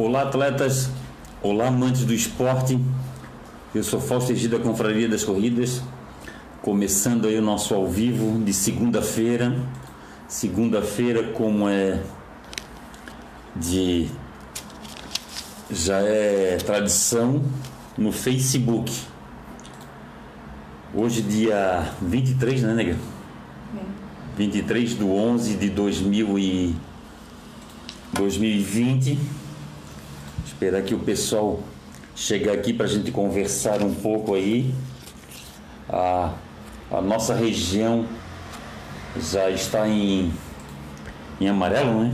Olá, atletas. Olá, amantes do esporte. Eu sou Fausto Egida da Confraria das Corridas. Começando aí o nosso ao vivo de segunda-feira. Segunda-feira, como é de. Já é tradição no Facebook. Hoje, dia 23, né, nega? 23 de 11 de 2000 e 2020. Esperar que o pessoal chegue aqui para a gente conversar um pouco aí. A, a nossa região já está em, em amarelo, né?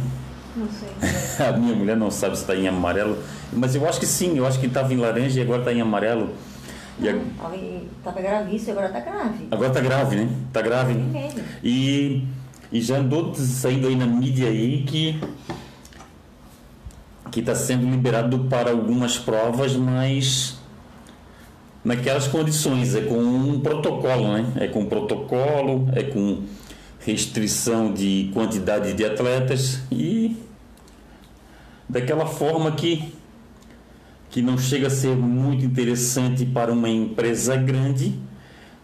Não sei. A minha mulher não sabe se está em amarelo, mas eu acho que sim, eu acho que estava em laranja e agora está em amarelo. E a- Estava gravíssimo, agora está grave. agora está grave, né? Está grave. Vermelho. E, e já andou saindo aí na mídia aí que que está sendo liberado para algumas provas, mas naquelas condições, é com um protocolo, né? É com protocolo, é com restrição de quantidade de atletas e daquela forma que que não chega a ser muito interessante para uma empresa grande,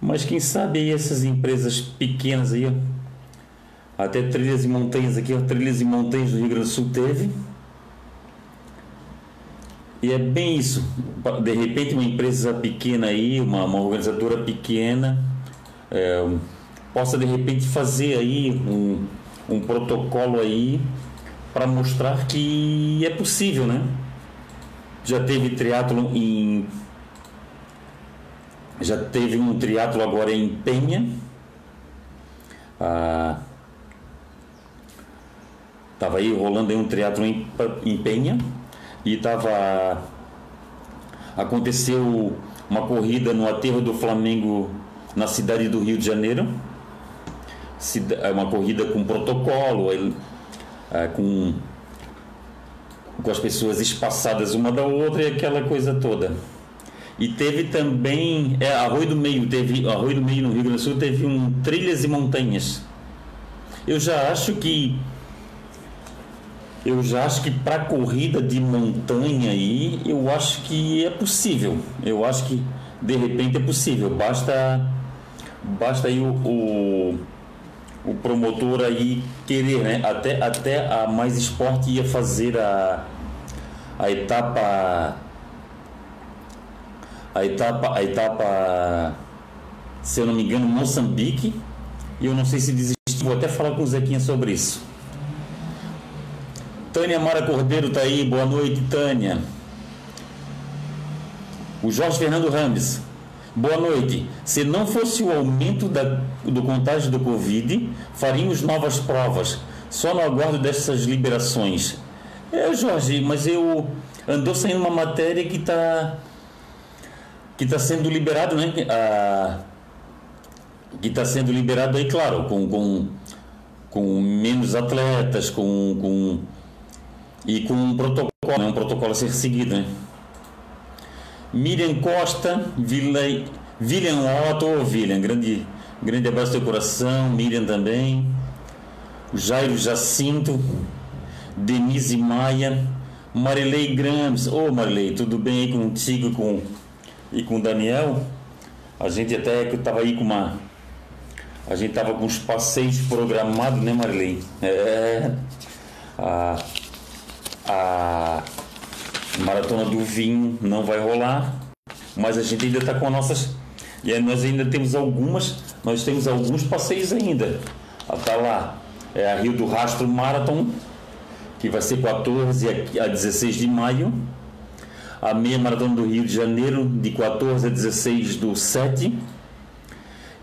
mas quem sabe essas empresas pequenas aí, até trilhas e montanhas aqui, trilhas e montanhas do Rio Grande do Sul teve. E é bem isso. De repente uma empresa pequena aí, uma, uma organizadora pequena, é, possa de repente fazer aí um, um protocolo aí para mostrar que é possível, né? Já teve triatlo em já teve um triatlo agora em Penha. Ah, tava aí rolando aí um triatlo em, em Penha e tava aconteceu uma corrida no aterro do Flamengo na cidade do Rio de Janeiro. É uma corrida com protocolo, ah, com com as pessoas espaçadas uma da outra e aquela coisa toda. E teve também, é, Arroio do Meio, teve, Arroio do Meio no Rio Grande do Sul teve um Trilhas e Montanhas. Eu já acho que eu já acho que para corrida de montanha aí, eu acho que é possível. Eu acho que de repente é possível. Basta basta aí o, o, o promotor aí querer, né? Até até a Mais Esporte ia fazer a a etapa a etapa a etapa se eu não me engano Moçambique e eu não sei se desistiu vou até falar com o Zequinha sobre isso Tânia Mara Cordeiro tá aí boa noite Tânia. O Jorge Fernando Rames boa noite. Se não fosse o aumento da, do contágio do Covid faríamos novas provas. Só no aguardo dessas liberações. É Jorge mas eu andou saindo uma matéria que está que está sendo liberado, né? A, que está sendo liberado aí, claro, com, com, com menos atletas, com, com e com um protocolo, né? um protocolo a ser seguido, né? Miriam Costa, Vila, William Otto, William, grande, grande abraço do teu coração, Miriam também, Jairo Jacinto, Denise Maia, Marilei Grams, ô Marilei, tudo bem aí contigo com e com o Daniel, a gente até que estava aí com uma. A gente tava com os passeios programados, né, Marilei? É. A, a maratona do vinho não vai rolar, mas a gente ainda está com as nossas. E nós ainda temos algumas, nós temos alguns passeios ainda. Está lá, é a Rio do Rastro Marathon, que vai ser 14 a 16 de maio a meia maratona do Rio de Janeiro, de 14 a 16 do 7,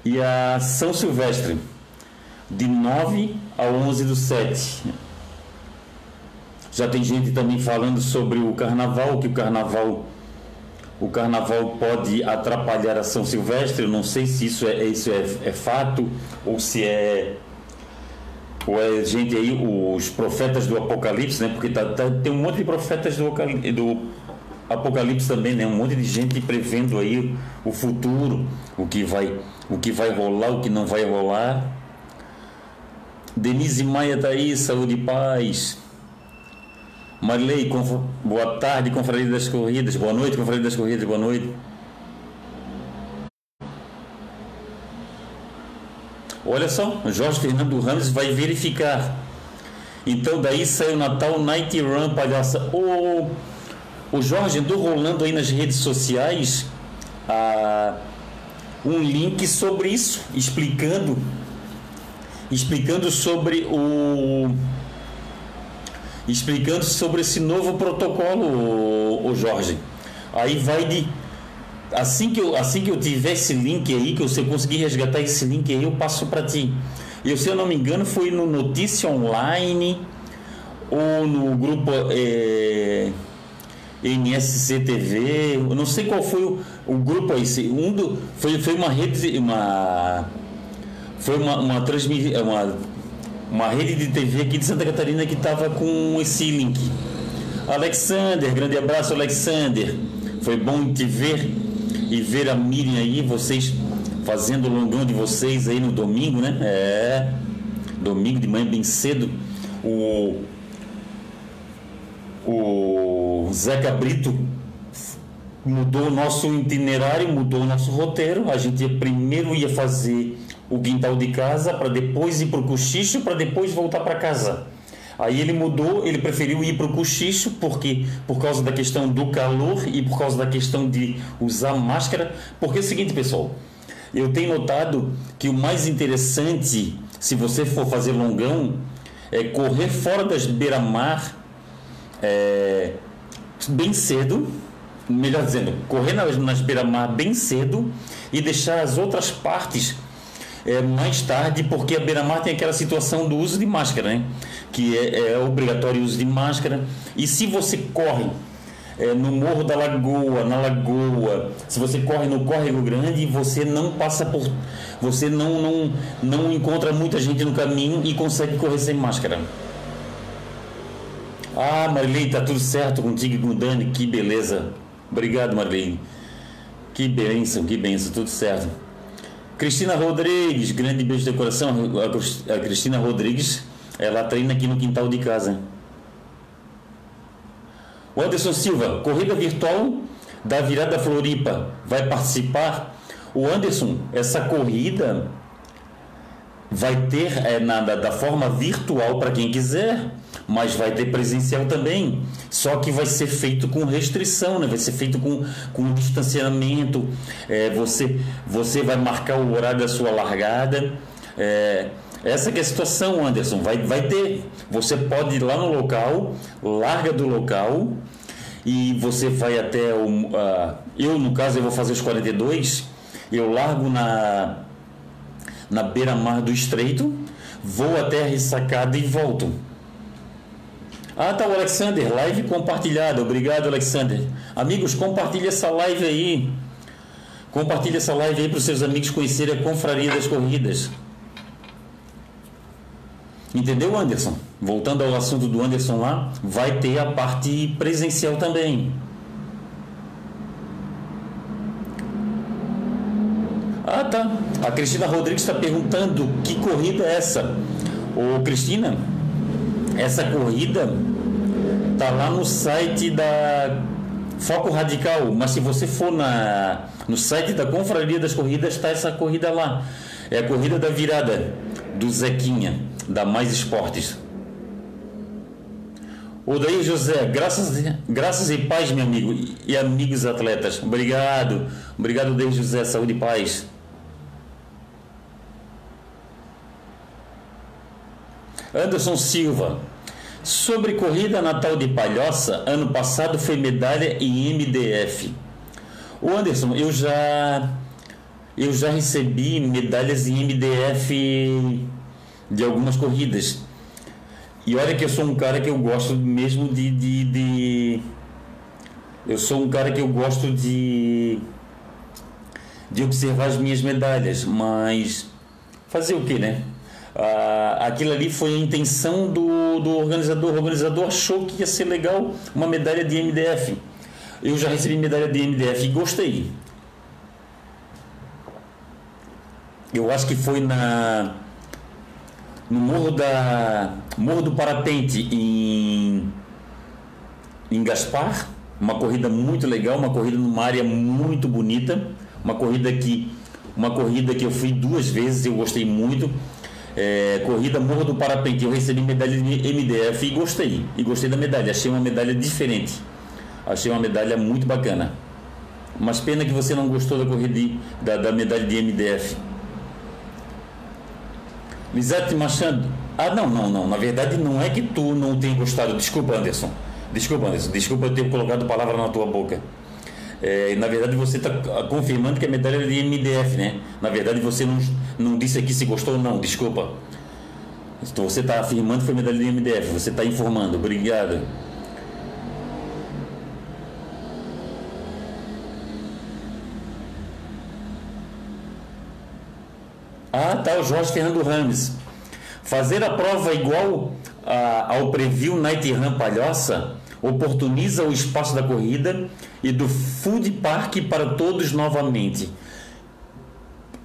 e a São Silvestre, de 9 a 11 do 7. Já tem gente também falando sobre o carnaval, que o carnaval o carnaval pode atrapalhar a São Silvestre. Eu não sei se isso é, isso é, é fato ou se é ou é gente aí, os profetas do Apocalipse, né? Porque tá, tá- tem um monte de profetas do, do Apocalipse também, né? Um monte de gente prevendo aí o futuro, o que vai, o que vai rolar, o que não vai rolar. Denise Maia tá aí, saúde e paz. Marilei, boa tarde, Confraria das Corridas. Boa noite, Confraria das Corridas. Boa noite. Olha só, Jorge Fernando Ramos vai verificar. Então daí saiu Natal Night Run, palhaça. O, o Jorge andou rolando aí nas redes sociais ah, um link sobre isso, explicando explicando sobre o explicando sobre esse novo protocolo, o, Jorge. Aí vai de assim que eu assim que eu tiver esse link aí, que você conseguir resgatar esse link aí, eu passo para ti. E se eu não me engano, foi no Notícia Online ou no grupo é, MSC TV, eu não sei qual foi o, o grupo aí, um do, foi, foi uma rede, uma foi uma, uma transmissão, uma, uma rede de TV aqui de Santa Catarina que estava com esse link. Alexander, grande abraço, Alexander. Foi bom te ver e ver a Miriam aí, vocês fazendo o longão de vocês aí no domingo, né? É. Domingo de manhã bem cedo. O o Zeca Brito mudou o nosso itinerário, mudou o nosso roteiro. A gente primeiro ia fazer o quintal de casa para depois ir para o cochicho, para depois voltar para casa. Aí ele mudou, ele preferiu ir para o cochicho porque por causa da questão do calor e por causa da questão de usar máscara. Porque é o seguinte, pessoal, eu tenho notado que o mais interessante, se você for fazer longão, é correr fora das beira-mar é, bem cedo, melhor dizendo, correr nas, nas beira-mar bem cedo e deixar as outras partes é, mais tarde, porque a beira-mar tem aquela situação do uso de máscara, né? que é, é obrigatório o uso de máscara. E se você corre é, no Morro da Lagoa, na Lagoa, se você corre no Córrego Grande, você não passa por. Você não, não, não encontra muita gente no caminho e consegue correr sem máscara. Ah, Marilene, tá tudo certo contigo e com o Dani, que beleza. Obrigado, Marilene. Que bênção, que bênção, tudo certo. Cristina Rodrigues, grande beijo de coração. A Cristina Rodrigues, ela treina aqui no quintal de casa. O Anderson Silva, corrida virtual da virada Floripa, vai participar? O Anderson, essa corrida vai ter é, na, da forma virtual para quem quiser mas vai ter presencial também. Só que vai ser feito com restrição, né? vai ser feito com, com distanciamento. É, você, você vai marcar o horário da sua largada. É, essa é a situação, Anderson. Vai, vai ter. Você pode ir lá no local, larga do local e você vai até o. Uh, eu, no caso, eu vou fazer os 42. Eu largo na, na beira-mar do estreito, vou até a ressacada e volto. Ah, tá o Alexander, live compartilhada. Obrigado, Alexander. Amigos, compartilhe essa live aí. Compartilhe essa live aí para os seus amigos conhecerem a Confraria das Corridas. Entendeu, Anderson? Voltando ao assunto do Anderson lá, vai ter a parte presencial também. Ah, tá. A Cristina Rodrigues está perguntando que corrida é essa. Ô, Cristina, essa corrida tá lá no site da Foco Radical, mas se você for na, no site da Confraria das Corridas, está essa corrida lá. É a corrida da virada do Zequinha, da Mais Esportes. O daí José, graças, graças e paz, meu amigo, e amigos atletas. Obrigado, obrigado, Deus José, saúde e paz. Anderson Silva. Sobre corrida Natal de Palhoça, ano passado foi medalha em MDF. O Anderson, eu já eu já recebi medalhas em MDF de algumas corridas. E olha que eu sou um cara que eu gosto mesmo de, de, de eu sou um cara que eu gosto de de observar as minhas medalhas, mas fazer o que, né? Ah, aquilo ali foi a intenção do, do organizador. O organizador achou que ia ser legal uma medalha de MDF. Eu já recebi medalha de MDF e gostei. Eu acho que foi na no Morro da Morro do Parapente em em Gaspar, uma corrida muito legal, uma corrida numa área muito bonita, uma corrida que uma corrida que eu fui duas vezes, eu gostei muito. É, corrida Morro do Parapente, eu recebi medalha de MDF e gostei. E gostei da medalha, achei uma medalha diferente. Achei uma medalha muito bacana. Mas pena que você não gostou da corrida da, da medalha de MDF. Lisete Machado. Ah, não, não, não. Na verdade, não é que tu não tenha gostado. Desculpa, Anderson. Desculpa, Anderson. Desculpa eu ter colocado palavra na tua boca. É, na verdade, você está confirmando que a medalha é de MDF, né? Na verdade, você não, não disse aqui se gostou ou não. Desculpa. Então, você está afirmando que foi medalha de MDF. Você está informando. Obrigado. Ah, tá, o Jorge Fernando Rames. Fazer a prova igual a, ao preview Night Run Palhoça oportuniza o espaço da corrida e do food park para todos novamente.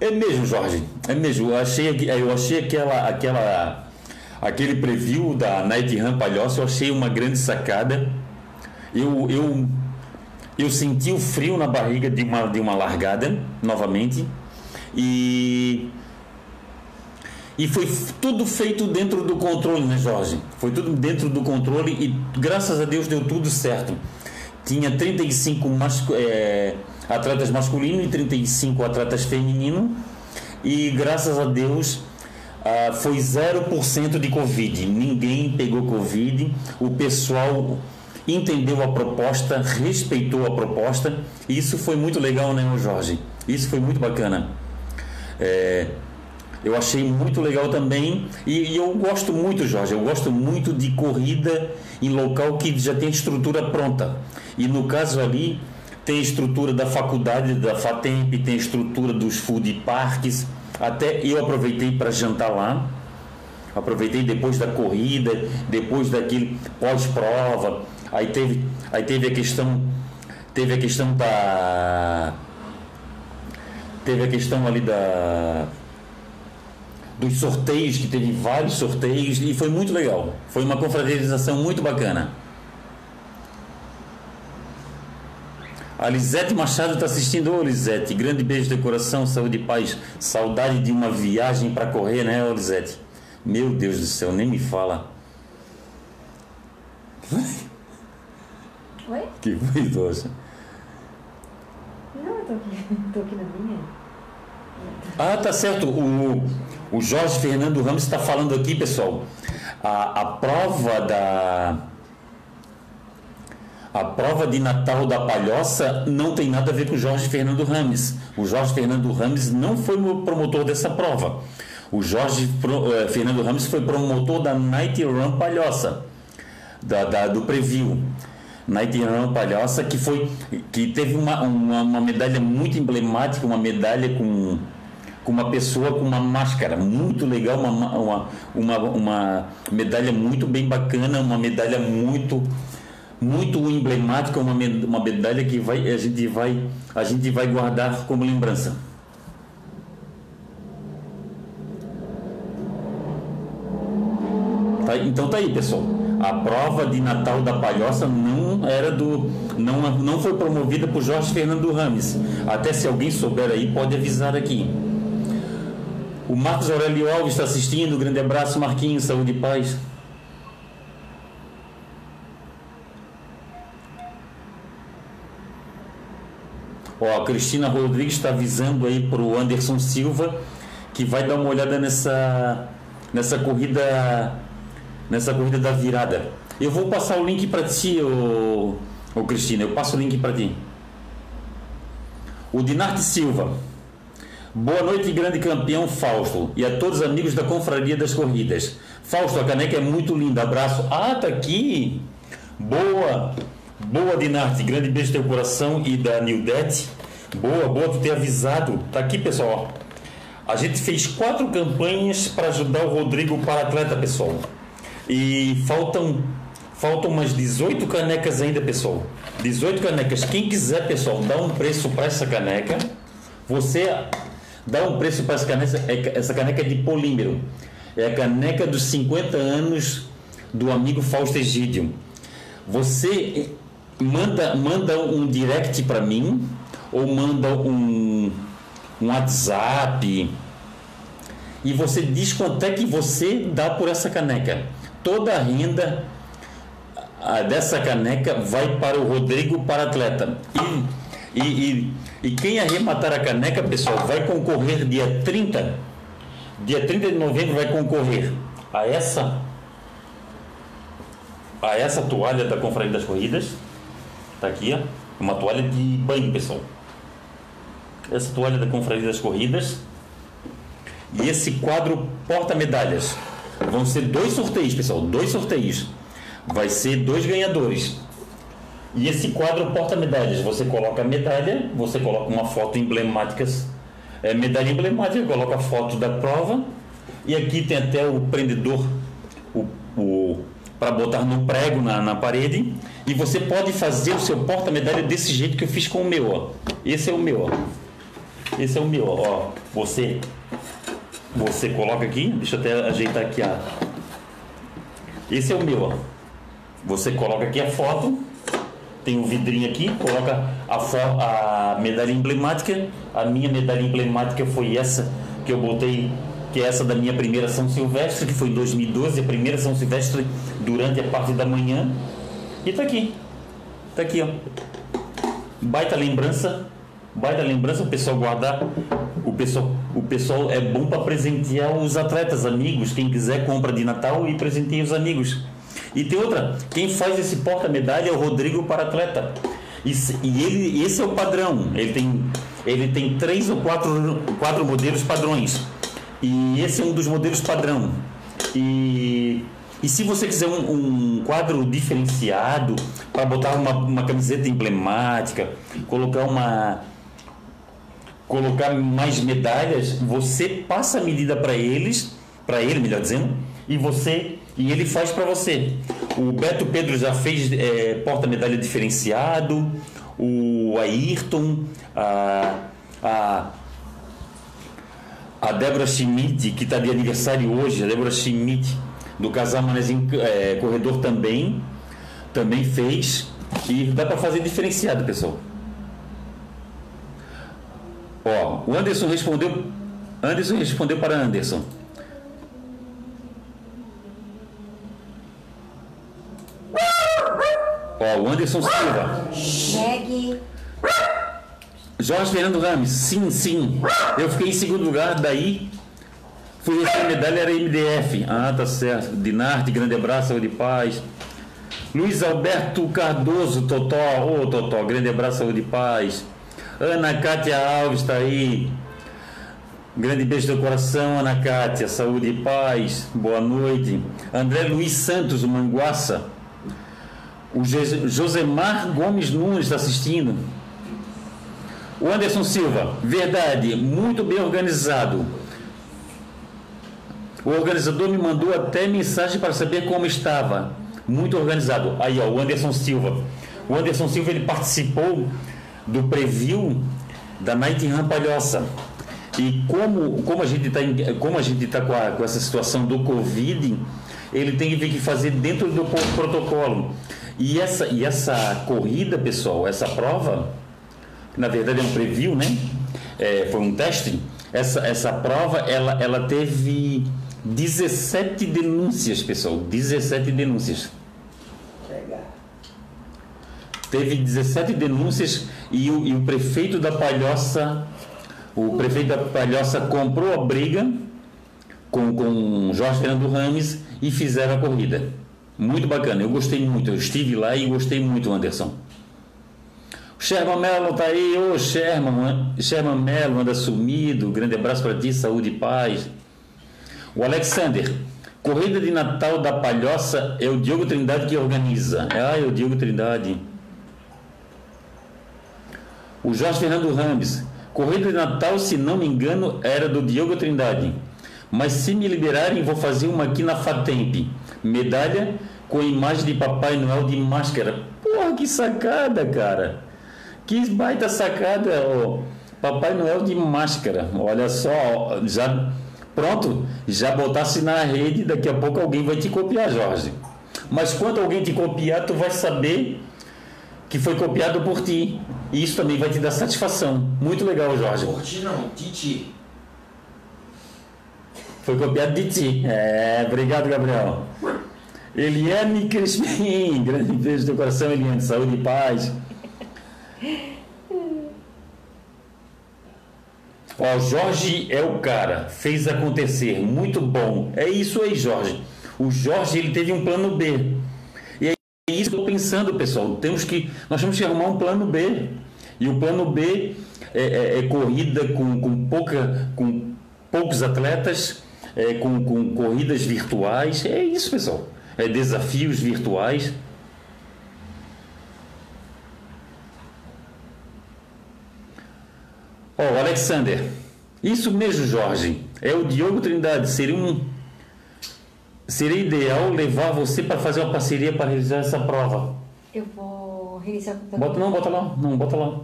É mesmo, Jorge. É mesmo. Eu achei, eu achei aquela, aquela, aquele preview da Night Run Palhoça, eu achei uma grande sacada. Eu, eu, eu senti o frio na barriga de uma, de uma largada, novamente. E e foi tudo feito dentro do controle, né, Jorge? Foi tudo dentro do controle e graças a Deus deu tudo certo. Tinha 35 masco, é, atletas masculinos e 35 atletas femininos. E graças a Deus ah, foi 0% de Covid. Ninguém pegou Covid. O pessoal entendeu a proposta, respeitou a proposta. Isso foi muito legal, né, Jorge? Isso foi muito bacana. É, eu achei muito legal também. E, e, eu gosto muito, Jorge, eu gosto muito de corrida em local que já tem estrutura pronta. E no caso ali, tem estrutura da faculdade da FATEMP, tem estrutura dos food parks. Até eu aproveitei para jantar lá. Aproveitei depois da corrida, depois daquele pós-prova. Aí teve, aí teve a questão, teve a questão da teve a questão ali da dos sorteios, que teve vários sorteios e foi muito legal. Foi uma confraternização muito bacana. A Lisete Machado está assistindo. Ô Lisete, grande beijo de coração, saúde e paz. Saudade de uma viagem para correr, né, Lisete? Meu Deus do céu, nem me fala. Oi? Que foi, Doxa? Não, eu tô aqui, tô aqui na minha. Ah, tá certo. O, o Jorge Fernando Ramos está falando aqui, pessoal. A, a prova da. A prova de Natal da Palhoça não tem nada a ver com o Jorge Fernando Ramos. O Jorge Fernando Ramos não foi o promotor dessa prova. O Jorge eh, Fernando Ramos foi promotor da Night Run Palhoça, da, da do Preview. Night Run Palhoça, que foi que teve uma, uma, uma medalha muito emblemática, uma medalha com com uma pessoa com uma máscara muito legal, uma, uma, uma, uma medalha muito bem bacana, uma medalha muito muito emblemática, uma, uma medalha que vai, a, gente vai, a gente vai guardar como lembrança. Tá, então tá aí, pessoal. A prova de Natal da Palhoça não era do. não, não foi promovida por Jorge Fernando Rames. Até se alguém souber aí, pode avisar aqui. O Marcos Aurélio Alves está assistindo. Grande abraço, Marquinhos. Saúde e paz. Ó, a Cristina Rodrigues está avisando aí para o Anderson Silva que vai dar uma olhada nessa, nessa corrida nessa corrida da virada. Eu vou passar o link para ti, ô, ô Cristina. Eu passo o link para ti. O Dinarte Silva. Boa noite, grande campeão Fausto, e a todos os amigos da Confraria das Corridas. Fausto, a caneca é muito linda. Abraço. Ah, tá aqui. Boa. Boa, Dinarte. Grande beijo no teu coração e da Nildete. Boa, boa tu ter avisado. Tá aqui, pessoal. A gente fez quatro campanhas para ajudar o Rodrigo para atleta, pessoal. E faltam faltam umas 18 canecas ainda, pessoal. 18 canecas. Quem quiser, pessoal, dá um preço para essa caneca. Você Dá um preço para essa caneca, é essa caneca é de polímero. É a caneca dos 50 anos do amigo Fausto Egídio. Você manda, manda um direct para mim ou manda um, um WhatsApp e você diz quanto é que você dá por essa caneca. Toda a renda dessa caneca vai para o Rodrigo para atleta. E, e, e, e, quem arrematar a caneca, pessoal, vai concorrer dia 30. Dia 30 de novembro vai concorrer a essa a essa toalha da Confraria das Corridas. Tá aqui, ó. Uma toalha de banho, pessoal. Essa toalha da Confraria das Corridas. E esse quadro porta-medalhas. Vão ser dois sorteios, pessoal. Dois sorteios. Vai ser dois ganhadores. E esse quadro porta-medalhas. Você coloca a medalha, você coloca uma foto emblemática. É, medalha emblemática, coloca a foto da prova. E aqui tem até o prendedor, o, o para botar no prego na, na parede. E você pode fazer o seu porta-medalha desse jeito que eu fiz com o meu. Ó. Esse é o meu. Ó. Esse é o meu. Ó. Você, você coloca aqui. Deixa eu até ajeitar aqui. a Esse é o meu. Ó. Você coloca aqui a foto. Tem um vidrinho aqui. Coloca a, a medalha emblemática. A minha medalha emblemática foi essa que eu botei que é essa da minha primeira São Silvestre, que foi em 2012, a primeira São Silvestre durante a parte da manhã. E tá aqui. Tá aqui, ó. Baita lembrança. Baita lembrança o pessoal guardar. O pessoal, o pessoal é bom para presentear os atletas, amigos. Quem quiser compra de Natal e presenteia os amigos. E tem outra, quem faz esse porta-medalha é o Rodrigo para atleta. E, e ele, esse é o padrão. Ele tem, ele tem três ou quatro, quatro modelos padrões. E esse é um dos modelos padrão. E, e se você quiser um, um quadro diferenciado para botar uma, uma camiseta emblemática, colocar uma colocar mais medalhas, você passa a medida para eles, para ele, melhor dizendo, e você e ele faz para você. O Beto Pedro já fez é, porta-medalha diferenciado, o Ayrton, a, a a Débora Schmidt, que está de aniversário hoje, a Débora Schmidt, do Casal Manezinho é, Corredor também, também fez. E dá para fazer diferenciado, pessoal. Ó, o Anderson respondeu. Anderson respondeu para Anderson. Ó, o Anderson Silva. Meg. Jorge Fernando Rames, sim, sim. Eu fiquei em segundo lugar, daí fui a medalha, era MDF. Ah, tá certo. Dinarte, grande abraço, saúde e paz. Luiz Alberto Cardoso, Totó, ô oh, Totó, grande abraço, saúde e paz. Ana Cátia Alves está aí. Grande beijo do coração, Ana Cátia, saúde e paz, boa noite. André Luiz Santos, Manguaça. O Josemar Gomes Nunes está assistindo. O Anderson Silva, verdade, muito bem organizado. O organizador me mandou até mensagem para saber como estava. Muito organizado. Aí, ó, o Anderson Silva. O Anderson Silva ele participou do preview da Night Run Palhoça. E como, como a gente está como a gente tá com, com essa situação do Covid, ele tem que fazer dentro do protocolo. E essa, e essa corrida, pessoal, essa prova, na verdade é um preview, né? É, foi um teste. Essa, essa prova ela, ela teve 17 denúncias, pessoal. 17 denúncias. Teve 17 denúncias e o, e o prefeito da Palhoça, o prefeito da Palhoça comprou a briga com, com Jorge Fernando Rames e fizeram a corrida. Muito bacana, eu gostei muito. Eu estive lá e gostei muito, Anderson. Sherman Mello tá aí, ô Sherman, Sherman Mello anda sumido, grande abraço para ti, saúde e paz. O Alexander, Corrida de Natal da Palhoça é o Diogo Trindade que organiza. Ah, é o Diogo Trindade. O Jorge Fernando Ramos, Corrida de Natal, se não me engano, era do Diogo Trindade. Mas se me liberarem, vou fazer uma aqui na Fatemp. Medalha com imagem de Papai Noel de máscara. Porra, que sacada, cara. Que baita sacada, o Papai Noel de máscara. Olha só, já pronto, já botasse na rede, daqui a pouco alguém vai te copiar, Jorge. Mas quando alguém te copiar, tu vai saber que foi copiado por ti. E isso também vai te dar satisfação. Muito legal, Jorge. Por ti não, Titi. Foi copiado de ti. É, obrigado, Gabriel. Eliane Crispim, grande beijo do coração, Eliane, saúde e paz. Ó, Jorge é o cara, fez acontecer, muito bom. É isso aí, Jorge. O Jorge ele teve um plano B. E é isso que eu estou pensando, pessoal. Temos que, nós temos que arrumar um plano B. E o plano B é, é, é corrida com, com, pouca, com poucos atletas, é, com, com corridas virtuais. É isso, pessoal. É desafios virtuais. Ó, oh, Alexander. Isso mesmo, Jorge. É o Diogo Trindade. Seria um seria ideal levar você para fazer uma parceria para realizar essa prova. Eu vou realizar com Bota não, bota lá. Não, bota lá.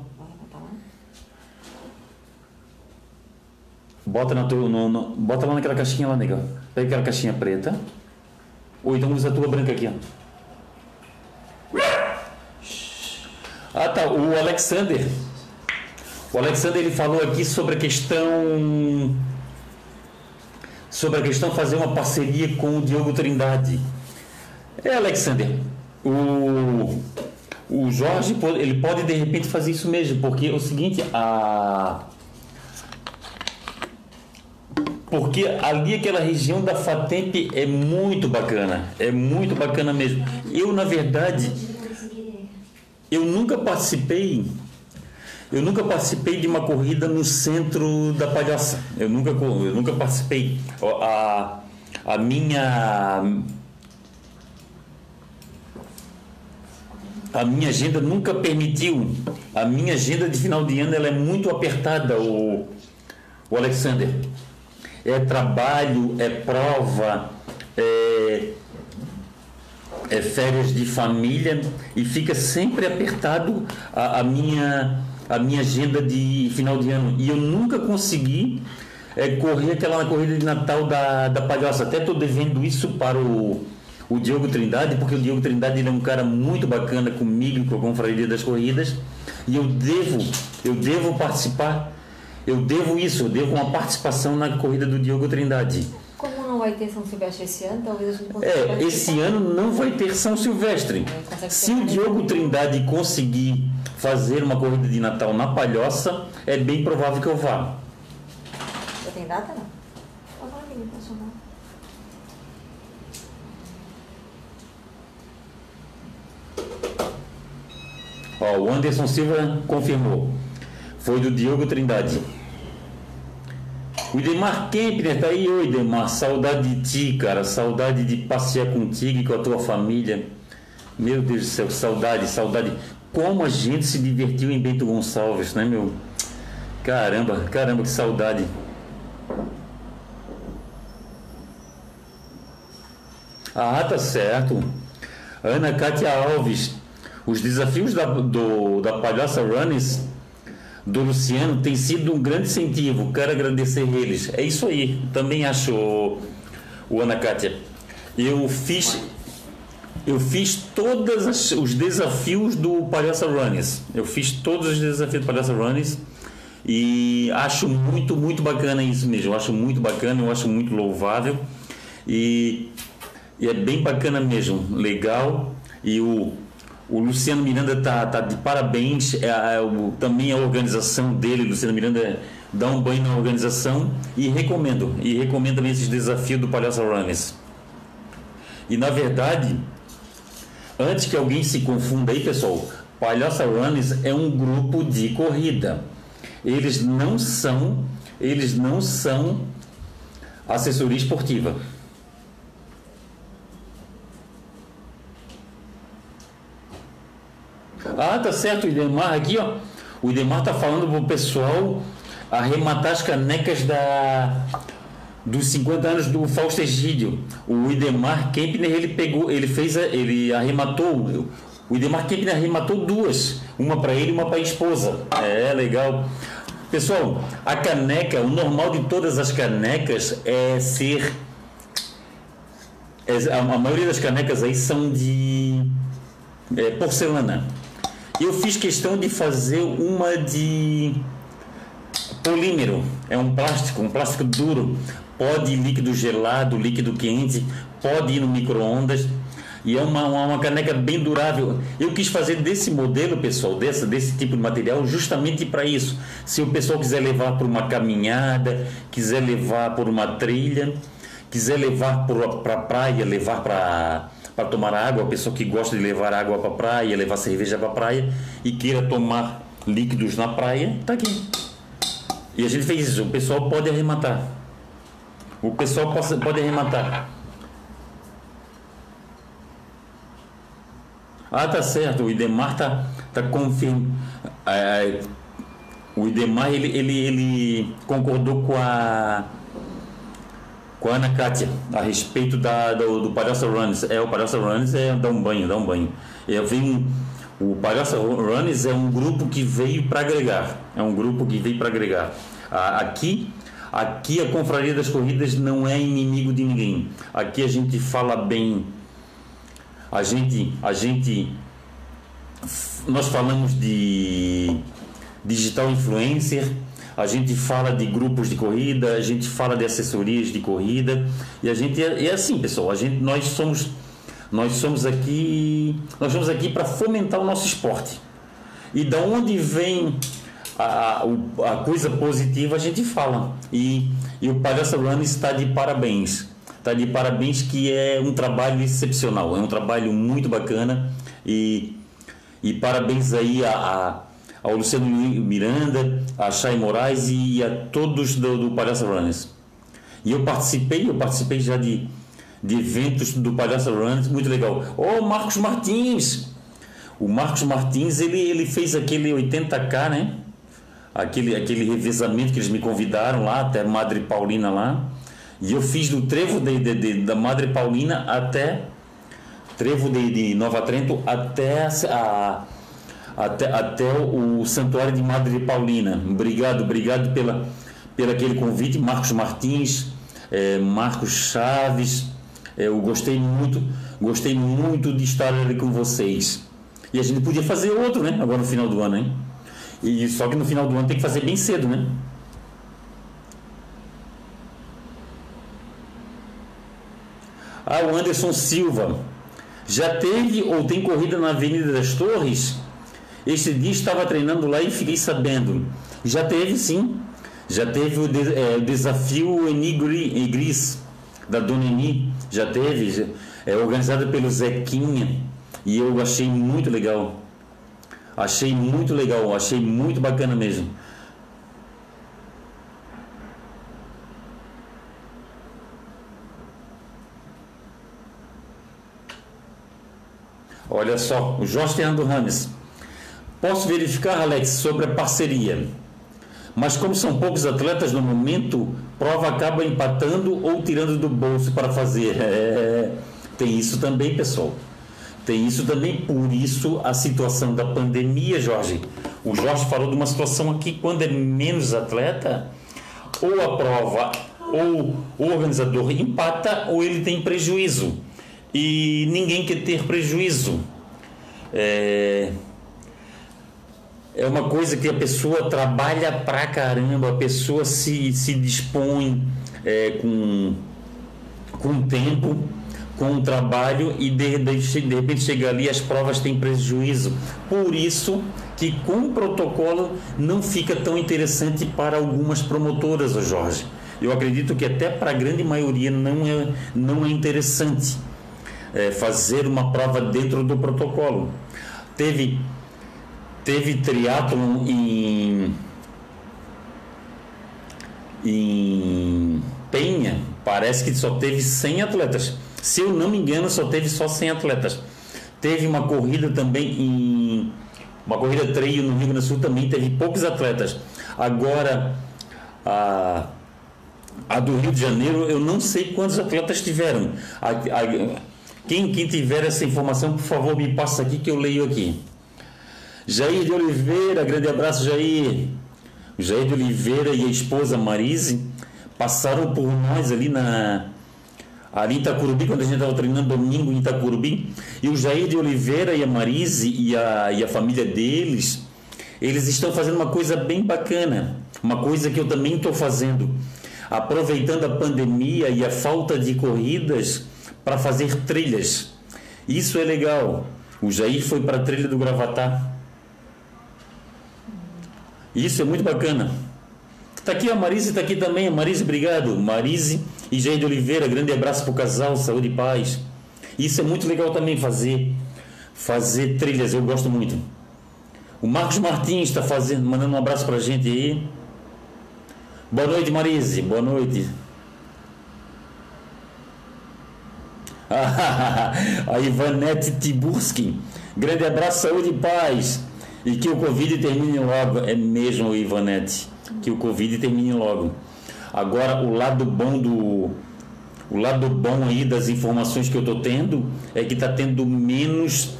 Bota na tua, no, no, bota lá naquela caixinha lá, nega. Pega aquela caixinha preta. Ou então usa a tua branca aqui, ó. Ah, tá. O Alexander. O Alexander ele falou aqui sobre a questão sobre a questão fazer uma parceria com o Diogo Trindade. É, Alexander, o, o Jorge ele pode de repente fazer isso mesmo, porque é o seguinte, a porque ali aquela região da Fatemp é muito bacana, é muito bacana mesmo. Eu na verdade eu nunca participei eu nunca participei de uma corrida no centro da Palhoça. Eu nunca, eu nunca participei. A, a minha a minha agenda nunca permitiu. A minha agenda de final de ano ela é muito apertada, o, o Alexander. É trabalho, é prova, é, é férias de família e fica sempre apertado a, a minha a minha agenda de final de ano. E eu nunca consegui é, correr aquela corrida de Natal da, da Palhoça. Até estou devendo isso para o, o Diogo Trindade, porque o Diogo Trindade é um cara muito bacana comigo, com a Confraria das Corridas. E eu devo, eu devo participar, eu devo isso, eu devo uma participação na corrida do Diogo Trindade. Vai ter São Silvestre esse ano, talvez a gente consiga. É, esse ano não vai ter São Silvestre. Se o Diogo Trindade conseguir fazer uma corrida de Natal na Palhoça, é bem provável que eu vá. Já tem data não? Ó, o Anderson Silva confirmou. Foi do Diogo Trindade. O Idemar Kempner tá aí, oi Idemar, saudade de ti, cara, saudade de passear contigo e com a tua família. Meu Deus do céu, saudade, saudade como a gente se divertiu em Bento Gonçalves, né, meu? Caramba, caramba, que saudade. Ah, tá certo. Ana Cátia Alves. Os desafios da, do, da Palhaça Runners do Luciano têm sido um grande incentivo. Quero agradecer eles. É isso aí. Também acho, o Ana Cátia. Eu fiz eu fiz todos os desafios do Palhaça Runners. Eu fiz todos os desafios do Palhaça Runners e acho muito, muito bacana isso mesmo. Eu acho muito bacana, eu acho muito louvável e, e é bem bacana mesmo, legal. E o, o Luciano Miranda tá, tá de parabéns. É, é, o, também a organização dele, Luciano Miranda, dá um banho na organização e recomendo. E recomendo também esses desafios do Palhaça Runners. E na verdade, Antes que alguém se confunda aí, pessoal, Palhaça Runners é um grupo de corrida. Eles não são, eles não são assessoria esportiva. Ah, tá certo, o Idemar aqui, ó. O Idemar tá falando pro pessoal arrematar as canecas da dos 50 anos do Fausto Egídio. O Idemar Kempner, ele pegou, ele fez, ele arrematou, o Idemar Kempner arrematou duas, uma para ele e uma para a esposa. É, legal. Pessoal, a caneca, o normal de todas as canecas é ser é, a, a maioria das canecas aí são de é, porcelana. Eu fiz questão de fazer uma de polímero, é um plástico, um plástico duro. Pode ir líquido gelado, líquido quente, pode ir no micro-ondas. E é uma, uma, uma, caneca bem durável. Eu quis fazer desse modelo, pessoal, desse, desse tipo de material, justamente para isso. Se o pessoal quiser levar por uma caminhada, quiser levar por uma trilha, quiser levar para a praia, levar para para tomar água, a pessoa que gosta de levar água para praia, levar cerveja para praia e queira tomar líquidos na praia, tá aqui. E a gente fez isso, o pessoal pode arrematar. O pessoal pode, pode arrematar. Ah, tá certo, o Idemar tá, tá confirmando. É, o Idemar ele, ele, ele concordou com a com a Ana Kátia a respeito da, do, do Palhaço Runs. É, o Palhaço Runs é dar um banho, dar um banho. Eu vim, o Palhaço Runs é um grupo que veio para agregar. É um grupo que veio para agregar. Aqui, aqui a Confraria das Corridas não é inimigo de ninguém. Aqui a gente fala bem. A gente, a gente, nós falamos de digital influencer a gente fala de grupos de corrida, a gente fala de assessorias de corrida e a gente é, é assim, pessoal. A gente, nós somos nós somos aqui nós somos aqui para fomentar o nosso esporte. E da onde vem a, a, coisa positiva a gente fala. E, e o Palhaço Run está de parabéns. Está de parabéns que é um trabalho excepcional, é um trabalho muito bacana e, e parabéns aí a, a ao Luciano Miranda, a Chay Moraes e a todos do, do Palhaço Runners. E eu participei, eu participei já de, de eventos do Palhaço Runners, muito legal. Oh, Marcos Martins! O Marcos Martins, ele, ele fez aquele 80K, né? Aquele, aquele revezamento que eles me convidaram lá, até Madre Paulina lá. E eu fiz do trevo de, de, de da Madre Paulina até trevo de, de Nova Trento até a, até, até o Santuário de Madre Paulina. Obrigado, obrigado pela, pelo aquele convite, Marcos Martins, é, Marcos Chaves. É, eu gostei muito, gostei muito de estar ali com vocês. E a gente podia fazer outro, né? Agora no final do ano, hein? E só que no final do ano tem que fazer bem cedo, né? Ah, o Anderson Silva. Já teve ou tem corrida na Avenida das Torres? Esse dia estava treinando lá e fiquei sabendo. Já teve sim. Já teve o, de, é, o desafio Enigri, Gris da Dona Eni. Já teve. É organizado pelo Zequinha. E eu achei muito legal. Achei muito legal. Achei muito bacana mesmo. Olha só, o Jorge Fernando Rames. Posso verificar, Alex, sobre a parceria. Mas como são poucos atletas no momento, prova acaba empatando ou tirando do bolso para fazer. É, tem isso também, pessoal. Tem isso também, por isso a situação da pandemia, Jorge. O Jorge falou de uma situação aqui, quando é menos atleta, ou a prova, ou o organizador empata, ou ele tem prejuízo. E ninguém quer ter prejuízo. É, é uma coisa que a pessoa trabalha pra caramba, a pessoa se, se dispõe é, com, com tempo, com o trabalho e de, de, de repente chega ali as provas têm prejuízo. Por isso que com o protocolo não fica tão interessante para algumas promotoras, Jorge. Eu acredito que até para a grande maioria não é, não é interessante é, fazer uma prova dentro do protocolo. Teve teve triatlon em em Penha, parece que só teve 100 atletas. Se eu não me engano, só teve só 100 atletas. Teve uma corrida também em uma corrida trail no Rio Grande do Sul também teve poucos atletas. Agora a a do Rio de Janeiro, eu não sei quantos atletas tiveram. A, a, quem, quem tiver essa informação, por favor, me passa aqui que eu leio aqui. Jair de Oliveira, grande abraço, Jair. Jair de Oliveira e a esposa Marise passaram por nós ali na ali em Itacurubi, quando a gente estava treinando domingo em Itacurubi, e o Jair de Oliveira e a Marise e a, e a família deles, eles estão fazendo uma coisa bem bacana, uma coisa que eu também estou fazendo, aproveitando a pandemia e a falta de corridas para fazer trilhas. Isso é legal. O Jair foi para a trilha do Gravatá. Isso é muito bacana. Está aqui a Marise, está aqui também. Marise, obrigado. Marise e Jair de Oliveira, grande abraço para o casal, saúde e paz. Isso é muito legal também fazer. Fazer trilhas, eu gosto muito. O Marcos Martins está fazendo, mandando um abraço para a gente aí. Boa noite, Marise. Boa noite. a Ivanete Tiburski. Grande abraço, saúde e paz. E que o Covid termine logo. É mesmo, Ivanete. Que o Covid termine logo. Agora, o lado bom do. O lado bom aí das informações que eu estou tendo é que está tendo menos.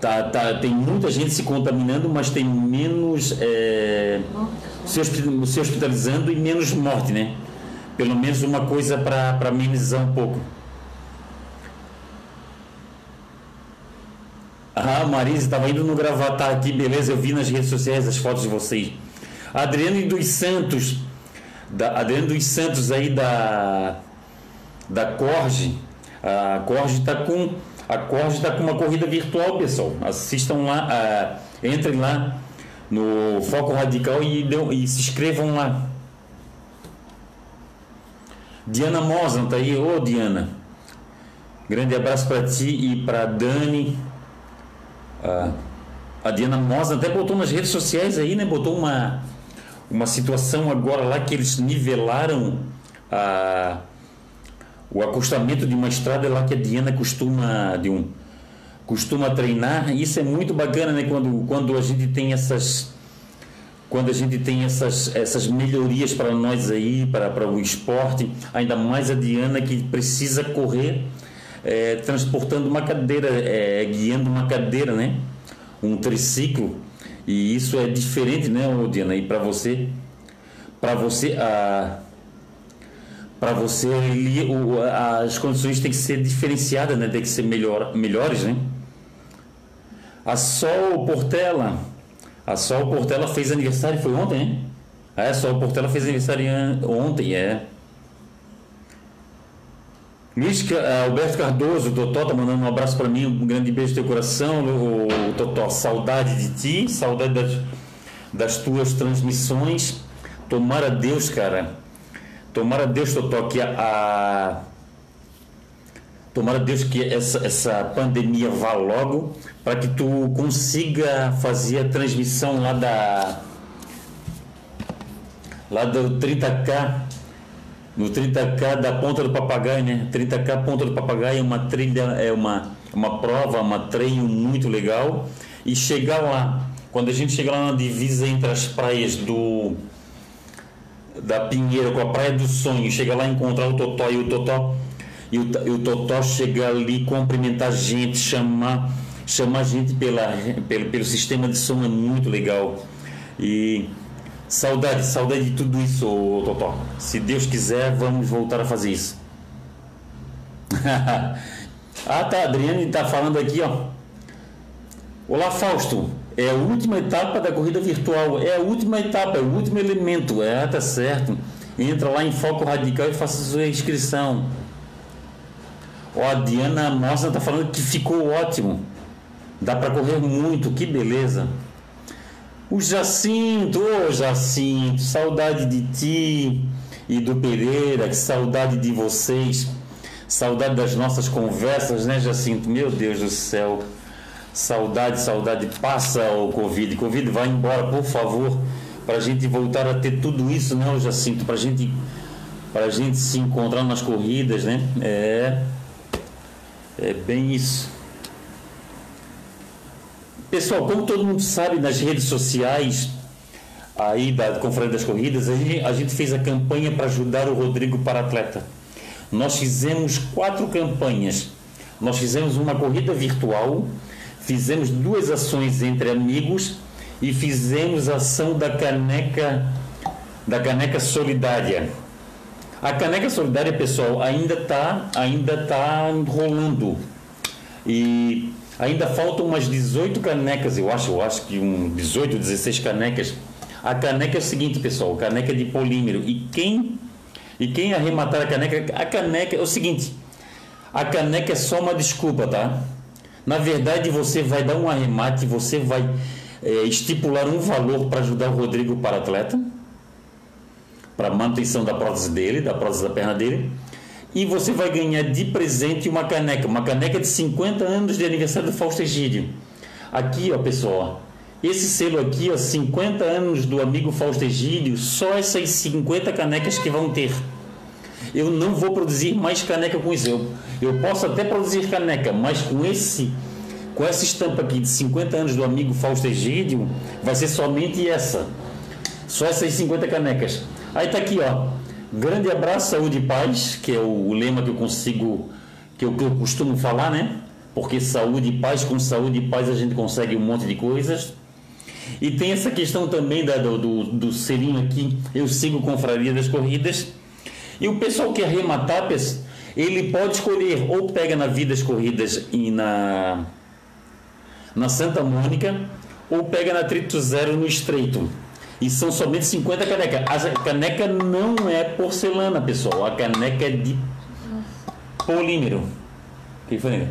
Tá, tá, tem muita gente se contaminando, mas tem menos é, se, se hospitalizando e menos morte, né? Pelo menos uma coisa para amenizar um pouco. Ah, Marisa, estava indo no gravatar aqui, beleza? Eu vi nas redes sociais as fotos de vocês. Adriano dos Santos, da, Adriano dos Santos aí da da Corge. A Corge está com a Corge está com uma corrida virtual, pessoal. Assistam lá, entrem lá no Foco Radical e, deu, e se inscrevam lá. Diana Mosan tá aí, ô Diana. Grande abraço para ti e para Dani. A Diana Mosa até botou nas redes sociais aí, né? Botou uma, uma situação agora lá que eles nivelaram a, o acostamento de uma estrada lá que a Diana costuma de um costuma treinar. Isso é muito bacana, né? Quando, quando a gente tem essas quando a gente tem essas, essas melhorias para nós aí, para, para o esporte, ainda mais a Diana que precisa correr é, transportando uma cadeira, é, guiando uma cadeira, né? Um triciclo. E isso é diferente, né, Diana? E para você, para você, a para você o, as condições têm que ser diferenciadas, né? Tem que ser melhor, melhores, né? A Sol Portela, a Sol Portela fez aniversário, foi ontem, né? É, a Sol Portela fez aniversário ontem, é. Luiz eh, Alberto Cardoso, o Totó tá mandando um abraço para mim, um grande beijo no teu coração. O Totó, saudade de ti, saudade das, das tuas transmissões. Tomara Deus, cara. Tomara Deus, Totó, que a, a Tomara Deus que essa, essa pandemia vá logo para que tu consiga fazer a transmissão lá da lá do 30K no 30K da Ponta do Papagaio, né? 30K Ponta do Papagaio é uma trilha, é uma, uma prova, uma treino muito legal. E chegar lá, quando a gente chega lá na divisa entre as praias do da Pinheira com a Praia do Sonho, chega lá encontrar o Totó e o Totó e o, e o Totó chega ali cumprimentar a gente, chamar chamar a gente pela, pelo, pelo sistema de som é muito legal. E Saudade, saudade de tudo isso, Totó. Se Deus quiser, vamos voltar a fazer isso. ah, tá. Adriane está falando aqui, ó. Olá, Fausto. É a última etapa da corrida virtual. É a última etapa, é o último elemento. É, tá certo. Entra lá em Foco Radical e faça sua inscrição. Ó, a Diana Mostra está falando que ficou ótimo. Dá para correr muito, que beleza. O Jacinto, ô oh, Jacinto, saudade de ti e do Pereira, que saudade de vocês, saudade das nossas conversas, né, Jacinto? Meu Deus do céu, saudade, saudade. Passa o Covid, Covid vai embora, por favor, para a gente voltar a ter tudo isso, né, Jacinto? Para gente, a gente se encontrar nas corridas, né? É, é bem isso. Pessoal, como todo mundo sabe, nas redes sociais aí da Conferência das Corridas, a gente, a gente fez a campanha para ajudar o Rodrigo para atleta. Nós fizemos quatro campanhas. Nós fizemos uma corrida virtual, fizemos duas ações entre amigos e fizemos a ação da caneca da caneca solidária. A caneca solidária, pessoal, ainda está ainda tá rolando. E ainda faltam umas 18 canecas, eu acho, eu acho que um 18, 16 canecas. A caneca é o seguinte, pessoal, caneca de polímero. E quem e quem arrematar a caneca, a caneca é o seguinte, a caneca é só uma desculpa, tá? Na verdade, você vai dar um arremate, você vai é, estipular um valor para ajudar o Rodrigo para atleta, para manutenção da prótese dele, da prótese da perna dele, e você vai ganhar de presente uma caneca, uma caneca de 50 anos de aniversário do Fausto Egídio. Aqui, ó, pessoal, esse selo aqui, ó, 50 anos do amigo Fausto Egídio, só essas 50 canecas que vão ter. Eu não vou produzir mais caneca com isso. Eu, eu posso até produzir caneca, mas com esse com essa estampa aqui de 50 anos do amigo Fausto Egídio, vai ser somente essa. Só essas 50 canecas. Aí tá aqui, ó. Grande abraço, saúde e paz, que é o, lema que eu consigo, que eu, que eu costumo falar, né? Porque saúde e paz, com saúde e paz a gente consegue um monte de coisas. E tem essa questão também da, do, do, do selinho aqui, eu sigo Confraria das Corridas. E o pessoal que arrematar, ele pode escolher ou pega na Vidas Corridas e na na Santa Mônica ou pega na Trito Zero no Estreito. E são somente 50 canecas. A caneca não é porcelana, pessoal. A caneca é de polímero. que foi?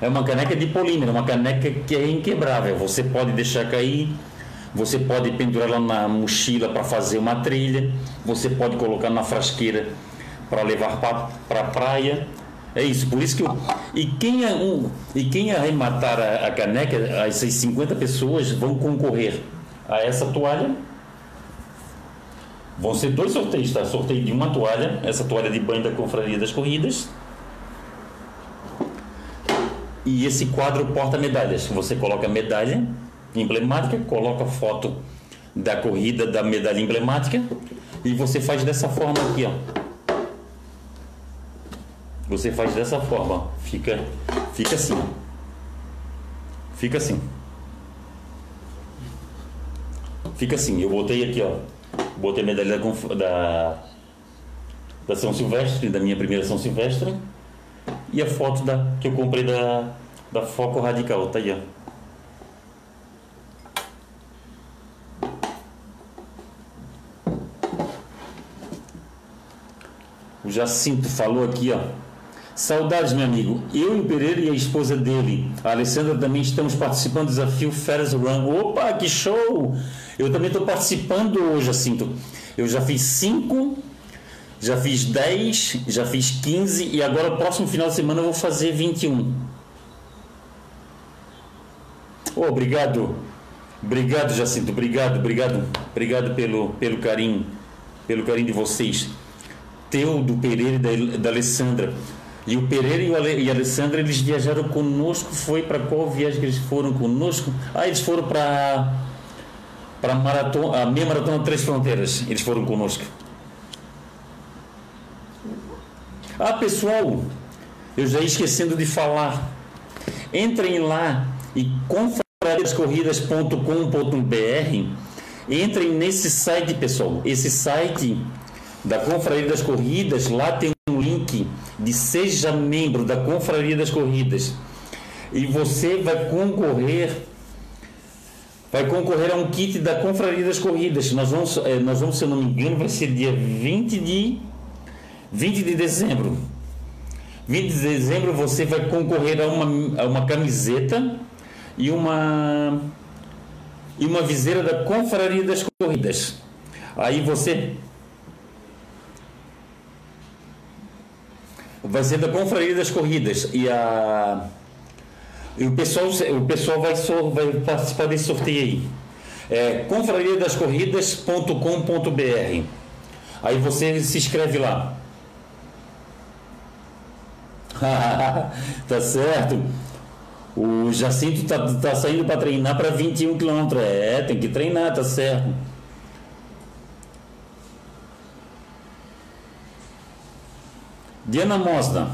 É uma caneca de polímero, uma caneca que é inquebrável. Você pode deixar cair, você pode pendurar ela na mochila para fazer uma trilha, você pode colocar na frasqueira para levar para pra praia. É isso, por isso que eu. E quem, é um, e quem arrematar a, a caneca, essas 50 pessoas vão concorrer a essa toalha. Vão ser dois sorteios, tá? Sorteio de uma toalha, essa toalha de banho da Confraria das Corridas. E esse quadro porta-medalhas. Você coloca a medalha emblemática, coloca foto da corrida da medalha emblemática e você faz dessa forma aqui, ó. Você faz dessa forma, fica, fica assim. Fica assim. Fica assim. Eu botei aqui, ó. Botei a medalha da, da, da São Silvestre, da minha primeira São Silvestre. E a foto da, que eu comprei da, da Foco Radical, tá aí, ó. O Jacinto falou aqui, ó. Saudades, meu amigo. Eu e o Pereira e a esposa dele, a Alessandra, também estamos participando do desafio Feras Run. Opa, que show! Eu também estou participando hoje, Jacinto. Eu já fiz 5, já fiz 10, já fiz 15 e agora, próximo final de semana, eu vou fazer 21. Oh, obrigado. Obrigado, Jacinto. Obrigado, obrigado. Obrigado pelo, pelo carinho, pelo carinho de vocês. Teu, do Pereira e da, da Alessandra. E o Pereira e, o Ale, e a Alessandra, eles viajaram conosco. Foi para qual viagem que eles foram conosco? Ah, eles foram para para maratona, a meia maratona Três Fronteiras. Eles foram conosco. Ah, pessoal, eu já ia esquecendo de falar. Entrem lá e confrariascorridas.com.br. Entrem nesse site, pessoal. Esse site da Confraria das Corridas, lá tem um link de seja membro da Confraria das Corridas e você vai concorrer vai concorrer a um kit da Confraria das Corridas. Nós vamos, eh, nós vamos, se eu não me engano, vai ser dia 20 de 20 de dezembro. 20 de dezembro você vai concorrer a uma, a uma camiseta e uma e uma viseira da Confraria das Corridas. Aí você vai ser da Confraria das Corridas e a o pessoal o pessoal vai, vai participar desse sorteio aí. É confrariadascorridas.com.br aí você se inscreve lá. Tá certo? O Jacinto tá, tá saindo para treinar para 21 km é tem que treinar tá certo. Diana Mosna.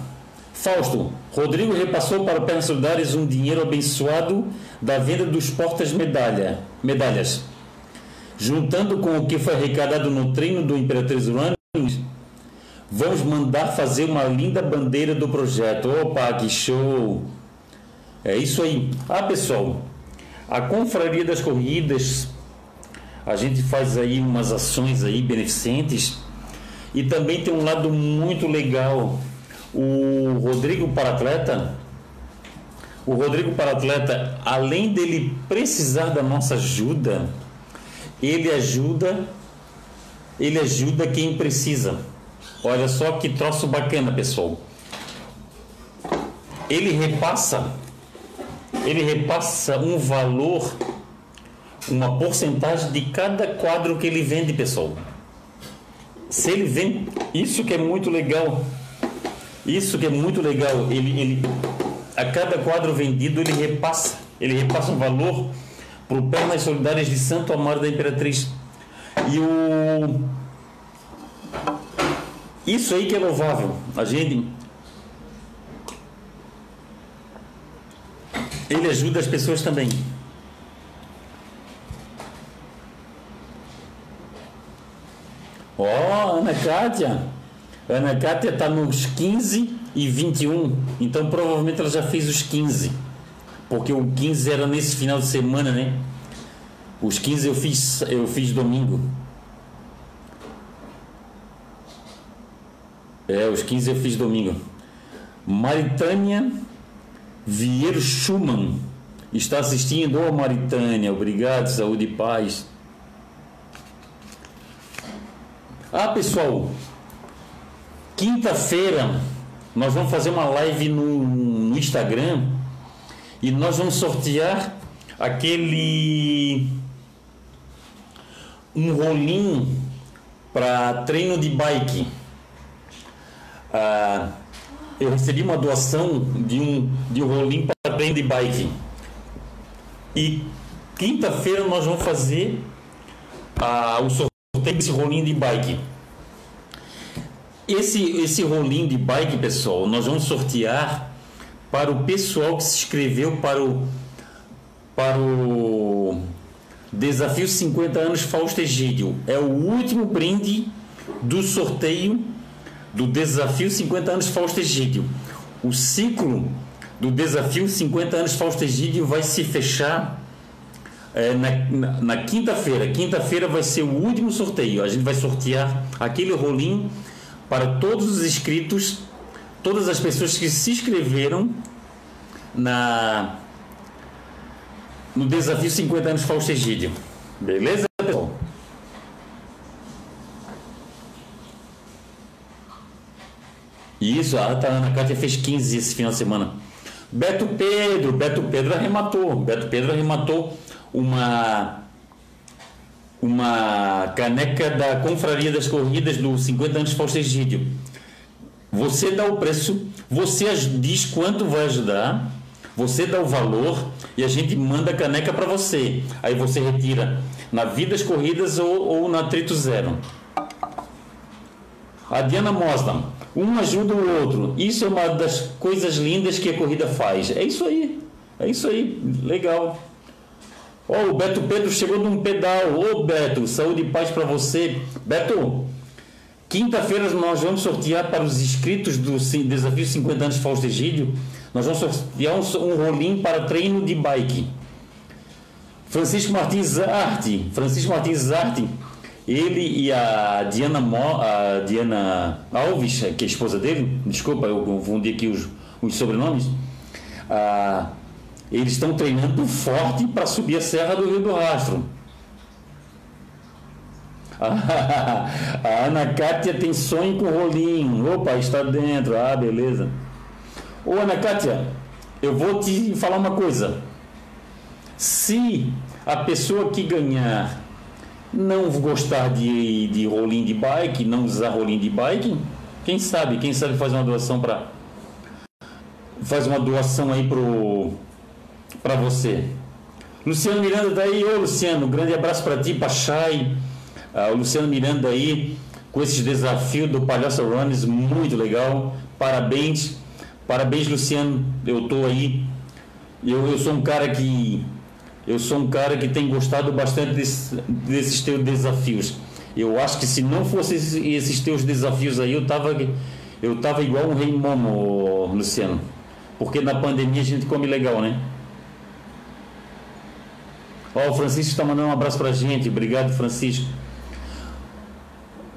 Fausto, Rodrigo repassou para o Pernas um dinheiro abençoado da venda dos portas medalha, medalhas. Juntando com o que foi arrecadado no treino do Imperatriz Urano, Vamos mandar fazer uma linda bandeira do projeto. Opa, que show! É isso aí. Ah, pessoal, a Confraria das Corridas, a gente faz aí umas ações aí beneficentes e também tem um lado muito legal. O Rodrigo Paratleta, o Rodrigo Paratleta, além dele precisar da nossa ajuda, ele ajuda, ele ajuda quem precisa. Olha só que troço bacana, pessoal. Ele repassa ele repassa um valor, uma porcentagem de cada quadro que ele vende, pessoal. Se ele vende, isso que é muito legal. Isso que é muito legal. Ele, ele a cada quadro vendido ele repassa, ele repassa um valor para o Pernas Solidárias de Santo Amaro da Imperatriz. E o isso aí que é louvável. A gente Ele ajuda as pessoas também. Ó, oh, Ana Ana Kátia está nos 15 e 21. Então provavelmente ela já fez os 15. Porque o 15 era nesse final de semana, né? Os 15 eu fiz, eu fiz domingo. É, os 15 eu fiz domingo. Maritânia Vieiro Schumann está assistindo. Ô oh, Maritânia, obrigado, saúde e paz. Ah, pessoal, quinta-feira nós vamos fazer uma live no, no Instagram e nós vamos sortear aquele um rolinho para treino de bike. Ah, eu recebi uma doação de um, de um rolinho para treino de bike. E quinta-feira nós vamos fazer ah, o sorteio desse rolinho de bike. Esse, esse rolinho de bike, pessoal, nós vamos sortear para o pessoal que se inscreveu para o, para o Desafio 50 anos Fausto Egídio. É o último brinde do sorteio do Desafio 50 anos Fausto Egídio. O ciclo do Desafio 50 anos Fausto Egídio vai se fechar é, na, na, na quinta-feira. Quinta-feira vai ser o último sorteio. A gente vai sortear aquele rolinho para todos os inscritos, todas as pessoas que se inscreveram na no Desafio 50 anos Fausto Egídio. Beleza, pessoal? Isso, a Ana Cátia fez 15 esse final de semana. Beto Pedro, Beto Pedro arrematou. Beto Pedro arrematou uma uma caneca da Confraria das Corridas do 50 anos Fausto Egídio. Você dá o preço, você diz quanto vai ajudar, você dá o valor e a gente manda a caneca para você. Aí você retira na Vidas Corridas ou, ou na Trito Zero. A Diana Mosdam, um ajuda o outro. Isso é uma das coisas lindas que a corrida faz. É isso aí. É isso aí. Legal. Oh, o Beto Pedro chegou num pedal. Ô oh, Beto, saúde e paz para você. Beto, quinta-feira nós vamos sortear para os inscritos do Desafio 50 anos Fausto Egídio. Nós vamos sortear um, um rolinho para treino de bike. Francisco Martins Arte. Francisco Martins Arte ele e a Diana, Mo, a Diana Alves, que é a esposa dele, desculpa, eu confundi aqui os, os sobrenomes, ah, eles estão treinando forte para subir a Serra do Rio do Rastro. a Ana Cátia tem sonho com rolinho. Opa, está dentro. Ah, beleza. Ô Ana Cátia, eu vou te falar uma coisa. Se a pessoa que ganhar não gostar de, de rolinho de bike, não usar rolinho de bike, quem sabe, quem sabe faz uma doação para faz uma doação aí pro para você. Luciano Miranda tá aí, ô Luciano, um grande abraço para ti, Pachai. Ah, o Luciano Miranda aí com esses desafios do Palhaço Runners, muito legal. Parabéns. Parabéns, Luciano. Eu tô aí. Eu, eu sou um cara que eu sou um cara que tem gostado bastante desse, desses teus desafios. Eu acho que se não fosse esses, esses teus desafios aí, eu tava, eu tava igual um rei momo, Luciano. Porque na pandemia a gente come legal, né? Ó, o Francisco está mandando um abraço pra gente. Obrigado, Francisco.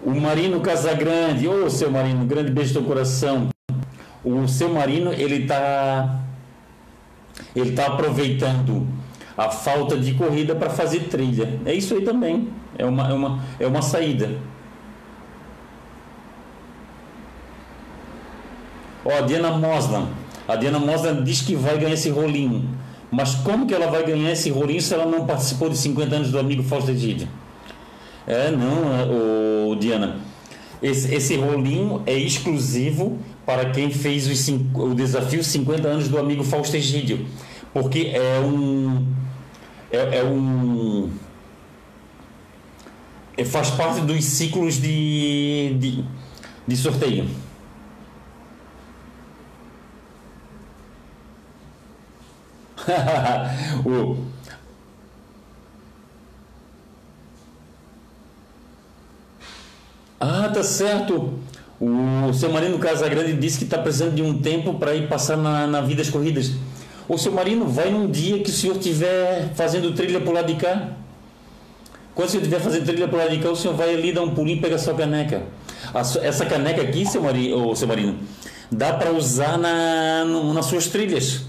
O Marino Casagrande, ô seu Marino, grande beijo teu coração. O seu Marino, ele tá ele tá aproveitando a falta de corrida para fazer trilha. É isso aí também. É uma, é uma, é uma saída. Ó, a Diana Moslan. A Diana Moslan diz que vai ganhar esse rolinho. Mas como que ela vai ganhar esse rolinho se ela não participou de 50 anos do amigo Fausto Egídio? É, não, o Diana. Esse, esse rolinho é exclusivo para quem fez os, o desafio 50 anos do amigo Fausto Egídio. Porque é um. É, é um. É, faz parte dos ciclos de, de, de sorteio. o, ah, tá certo. O seu Marino Casagrande disse que está precisando de um tempo para ir passar na, na vida das corridas. O seu Marino vai num dia que o senhor estiver fazendo trilha por lado de cá. Quando o senhor estiver fazendo trilha por lado de cá, o senhor vai ali dar um pulinho e pega a sua caneca. A, essa caneca aqui, seu Marino, seu Marino dá para usar na, nas suas trilhas.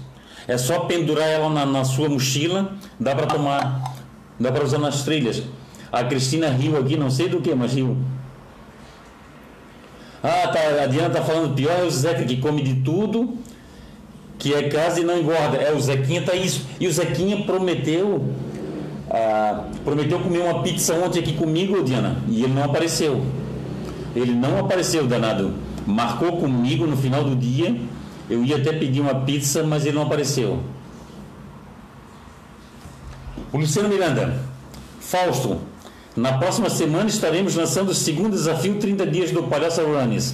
É só pendurar ela na, na sua mochila, dá para tomar, dá para usar nas trilhas. A Cristina riu aqui, não sei do que, mas riu. Ah, tá, a Diana tá falando pior é o Zeca que come de tudo, que é casa e não engorda. É, o Zequinha tá isso. E o Zequinha prometeu ah, prometeu comer uma pizza ontem aqui comigo, Diana, e ele não apareceu. Ele não apareceu, danado. Marcou comigo no final do dia. Eu ia até pedir uma pizza, mas ele não apareceu. O Luciano Miranda. Fausto, na próxima semana estaremos lançando o segundo desafio 30 dias do Palhaço Runners.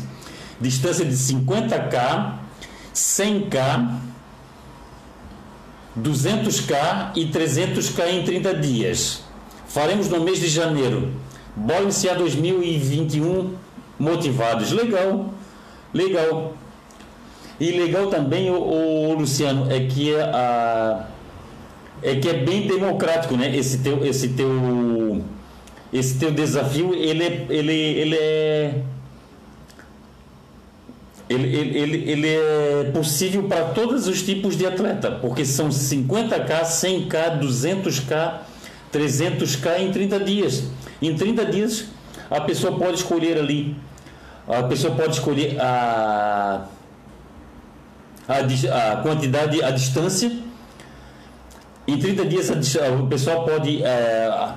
Distância de 50k, 100k, 200k e 300k em 30 dias. Faremos no mês de janeiro. Bora iniciar 2021 motivados. Legal, legal. E legal também, o, o Luciano, é que é a é que é bem democrático, né? Esse teu, esse teu esse teu desafio ele ele, ele é ele, ele, ele é possível para todos os tipos de atleta, porque são 50k, 100k, 200k, 300k em 30 dias. Em 30 dias a pessoa pode escolher ali, a pessoa pode escolher a, a, a quantidade, a distância. Em 30 dias o pessoal pode é,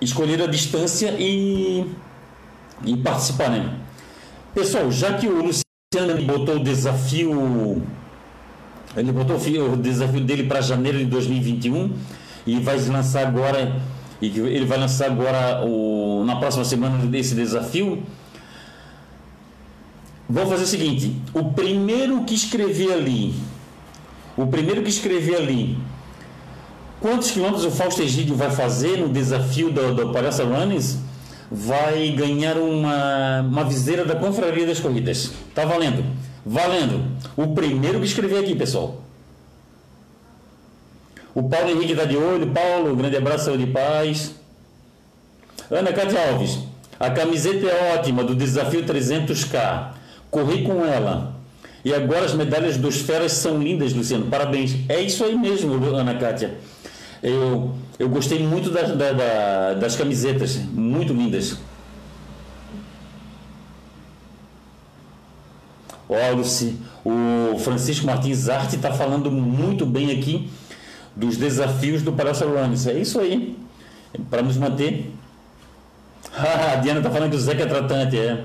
escolher a distância e, e participar, né? Pessoal, já que o Luciano botou o desafio, ele botou o desafio dele para janeiro de 2021 e vai lançar agora, e ele vai lançar agora o, na próxima semana desse desafio. Vou fazer o seguinte: o primeiro que escrever ali, o primeiro que escrever ali Quantos quilômetros o Fausto Egídio vai fazer no desafio do, do Palhaça Runnings? Vai ganhar uma, uma viseira da Confraria das Corridas. Tá valendo. Valendo. O primeiro que escrever aqui, pessoal. O Paulo Henrique está de olho. Paulo, grande abraço, saúde e paz. Ana Cátia Alves. A camiseta é ótima do desafio 300K. Corri com ela. E agora as medalhas dos feras são lindas, Luciano. Parabéns. É isso aí mesmo, Ana Cátia. Eu, eu gostei muito das, da, da, das camisetas, muito lindas. Ó, Luci, o Francisco Martins Arte está falando muito bem aqui dos desafios do Palhaço Runners. É isso aí, para nos manter. a Diana está falando que o Zeca é tratante, é.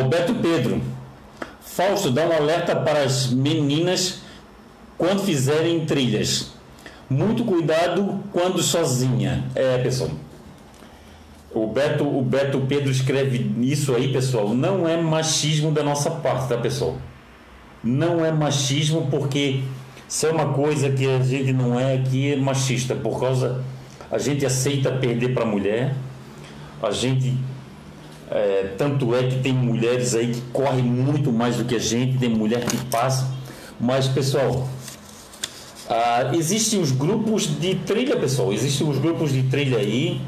O Beto Pedro. Fausto dá um alerta para as meninas quando fizerem trilhas. Muito cuidado quando sozinha. É, pessoal. O Beto, o Beto Pedro escreve isso aí, pessoal. Não é machismo da nossa parte, tá, pessoal? Não é machismo porque Se é uma coisa que a gente não é aqui é machista, por causa a gente aceita perder para mulher, a gente é, tanto é que tem mulheres aí que correm muito mais do que a gente, tem mulher que passa, mas pessoal, ah, existem os grupos de trilha, pessoal, existem os grupos de trilha aí.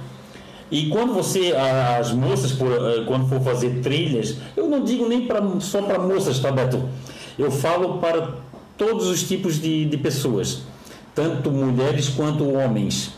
E quando você, as moças, por, eh, quando for fazer trilhas, eu não digo nem pra, só para moças, tá, Beto? Eu falo para todos os tipos de, de pessoas, tanto mulheres quanto homens.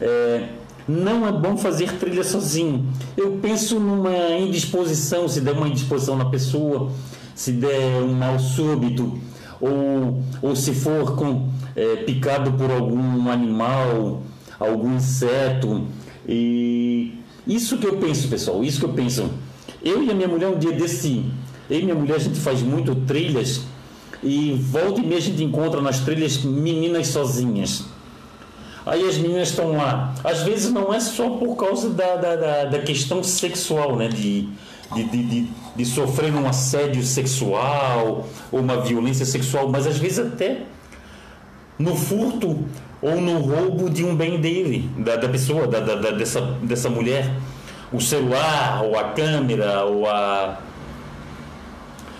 É, não é bom fazer trilha sozinho. Eu penso numa indisposição, se der uma indisposição na pessoa, se der um mal súbito, ou, ou se for com, é, picado por algum animal, algum inseto. E isso que eu penso, pessoal, isso que eu penso. Eu e a minha mulher, um dia desse, eu e minha mulher, a gente faz muito trilhas e volta e meia a gente encontra nas trilhas meninas sozinhas. Aí as meninas estão lá. Às vezes não é só por causa da, da, da, da questão sexual, né? De, de, de, de, de sofrer um assédio sexual ou uma violência sexual, mas às vezes até no furto ou no roubo de um bem dele, da, da pessoa, da, da, dessa, dessa mulher. O celular, ou a câmera, ou a,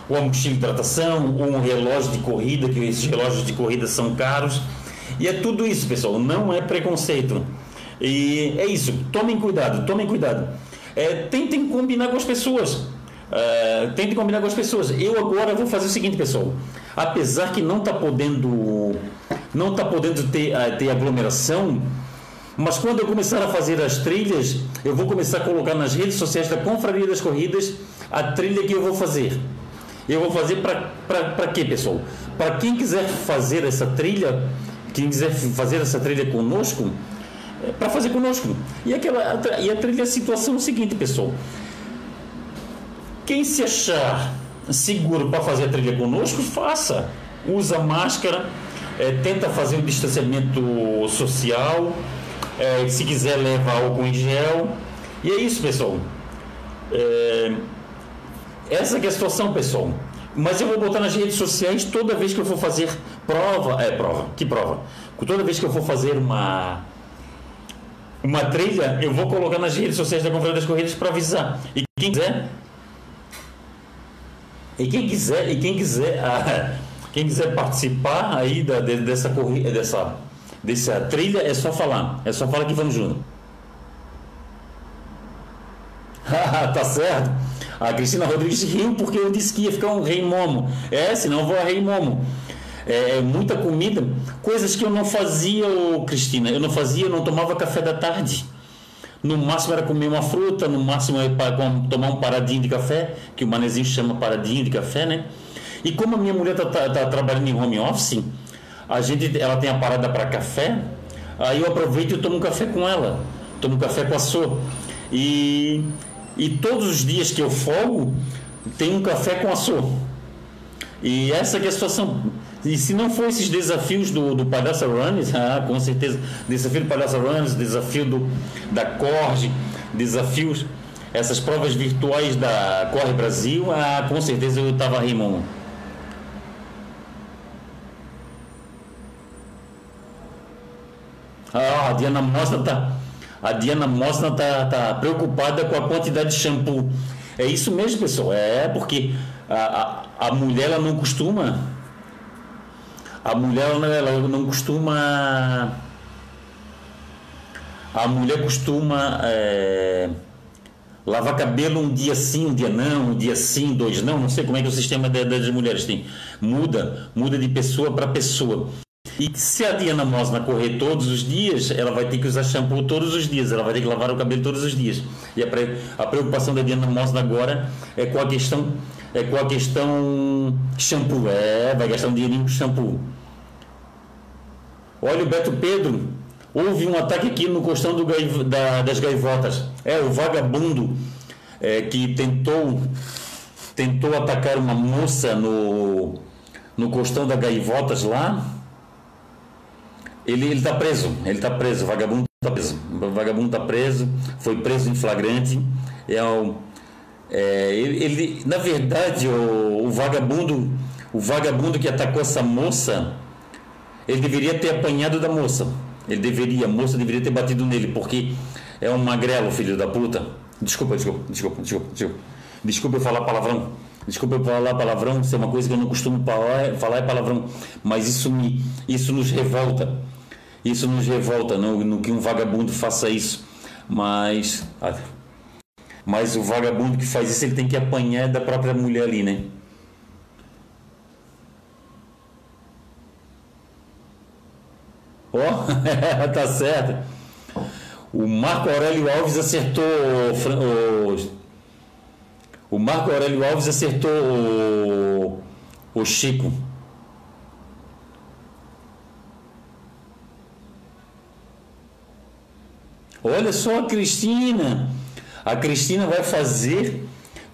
ou a mochila de hidratação, ou um relógio de corrida, que esses relógios de corrida são caros. E é tudo isso, pessoal, não é preconceito. E é isso, tomem cuidado, tomem cuidado. É, tentem combinar com as pessoas. É, tentem combinar com as pessoas. Eu agora vou fazer o seguinte, pessoal. Apesar que não está podendo, não está podendo ter, uh, ter aglomeração, mas quando eu começar a fazer as trilhas, eu vou começar a colocar nas redes sociais da Confraria das Corridas a trilha que eu vou fazer. Eu vou fazer para quê, pessoal? Para quem quiser fazer essa trilha, quem quiser fazer essa trilha conosco, é para fazer conosco. E, aquela, e a trilha a situação é o seguinte, pessoal. Quem se achar seguro para fazer a trilha conosco, faça. Usa máscara, é, tenta fazer o distanciamento social. É, se quiser, leva álcool em gel. E é isso, pessoal. É, essa é a situação, pessoal. Mas eu vou botar nas redes sociais toda vez que eu for fazer prova. É, prova. Que prova? Toda vez que eu for fazer uma. Uma trilha, eu vou colocar nas redes sociais da Conferência das Corridas para avisar. E quem quiser. E quem quiser, e quem quiser, ah, quem quiser participar aí da, dessa corrida, dessa, dessa trilha, é só falar. É só falar que vamos junto. tá certo? A Cristina Rodrigues riu porque eu disse que ia ficar um rei momo. É, senão vou a rei momo. É, é, muita comida, coisas que eu não fazia, ô, Cristina. Eu não fazia, eu não tomava café da tarde. No máximo era comer uma fruta, no máximo era tomar um paradinho de café, que o manezinho chama paradinho de café, né? E como a minha mulher está tá, tá trabalhando em home office, a gente, ela tem a parada para café, aí eu aproveito e tomo um café com ela. Tomo um café com a sua. E e todos os dias que eu folgo, tem um café com açúcar. E essa é a situação. E se não for esses desafios do, do Palhaça Runs, ah, com certeza, desafio do Palhaça Runs, desafio do, da Corge, desafios, essas provas virtuais da Corre Brasil, ah, com certeza eu estava rimando. Ah, a Diana Mostra tá a Diana Mosna tá, tá preocupada com a quantidade de shampoo. É isso mesmo, pessoal. É porque a, a, a mulher ela não costuma. A mulher ela, não costuma. A mulher costuma é, lavar cabelo um dia sim, um dia não, um dia sim, dois não. Não sei como é que o sistema das mulheres tem. Muda, muda de pessoa para pessoa. E se a Diana Mosna correr todos os dias, ela vai ter que usar shampoo todos os dias, ela vai ter que lavar o cabelo todos os dias. E a, pre, a preocupação da Diana Mosna agora é com a questão é com a questão shampoo. É, vai gastar um dinheirinho com shampoo. Olha o Beto Pedro, houve um ataque aqui no costão do, da, das gaivotas. É, o vagabundo é, que tentou tentou atacar uma moça no, no costão da gaivotas lá ele está preso, ele está preso, vagabundo está preso, vagabundo está preso, foi preso em flagrante. É, o, é ele, ele, na verdade, o, o, vagabundo, o vagabundo que atacou essa moça, ele deveria ter apanhado da moça. Ele deveria, a moça deveria ter batido nele, porque é um magrelo, filho da puta. Desculpa, desculpa, desculpa, desculpa, desculpa. Desculpa eu falar palavrão. Desculpa eu falar palavrão, isso é uma coisa que eu não costumo falar, falar é palavrão. Mas isso, me, isso nos revolta. Isso nos revolta, no, no que um vagabundo faça isso. Mas. Mas o vagabundo que faz isso, ele tem que apanhar da própria mulher ali, né? Ó, oh, tá certo. O Marco Aurélio Alves acertou. O, o Marco Aurélio Alves acertou o, o Chico. Olha só a Cristina. A Cristina vai fazer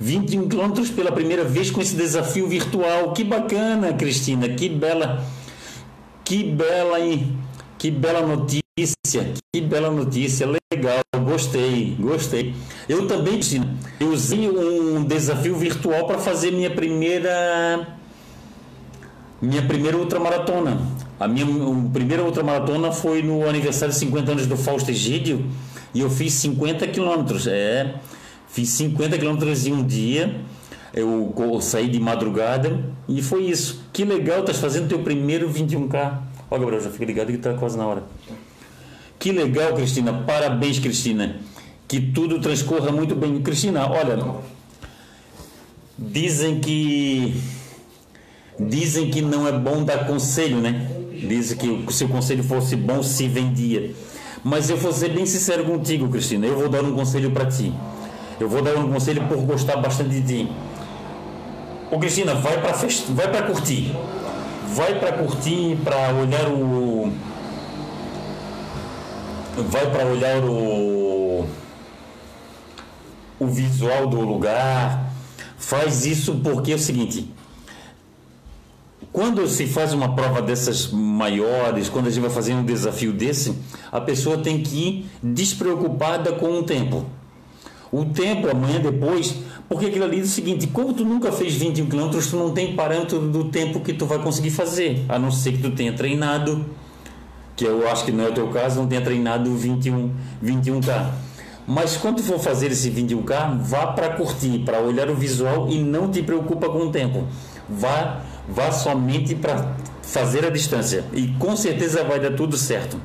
21 quilômetros pela primeira vez com esse desafio virtual. Que bacana, Cristina. Que bela, que bela, que bela notícia. Que bela notícia. Legal. Gostei, gostei. Eu também, Cristina, eu usei um desafio virtual para fazer minha primeira minha primeira ultramaratona. A minha primeira ultramaratona foi no aniversário de 50 anos do Fausto Egídio e eu fiz 50 quilômetros. É, fiz 50 quilômetros em um dia. Eu, eu saí de madrugada e foi isso. Que legal, estás fazendo teu primeiro 21K. Ó, Gabriel, já fica ligado que está quase na hora. Que legal, Cristina. Parabéns, Cristina. Que tudo transcorra muito bem. Cristina, olha, dizem que dizem que não é bom dar conselho, né? Dizem que se o conselho fosse bom, se vendia. Mas eu vou ser bem sincero contigo, Cristina. Eu vou dar um conselho para ti. Eu vou dar um conselho por gostar bastante de ti. Ô Cristina, vai para fest... vai para curtir. Vai para curtir, para olhar o vai para olhar o o visual do lugar. Faz isso porque é o seguinte, quando se faz uma prova dessas maiores, quando a gente vai fazer um desafio desse, a pessoa tem que ir despreocupada com o tempo. O tempo, amanhã depois, porque aquilo ali é o seguinte, como tu nunca fez 21 km, tu não tem parâmetro do tempo que tu vai conseguir fazer, a não ser que tu tenha treinado, que eu acho que não é o teu caso, não tenha treinado 21, 21K. Mas quando for fazer esse 21K, vá para curtir, para olhar o visual e não te preocupa com o tempo. Vá vá somente para fazer a distância e com certeza vai dar tudo certo.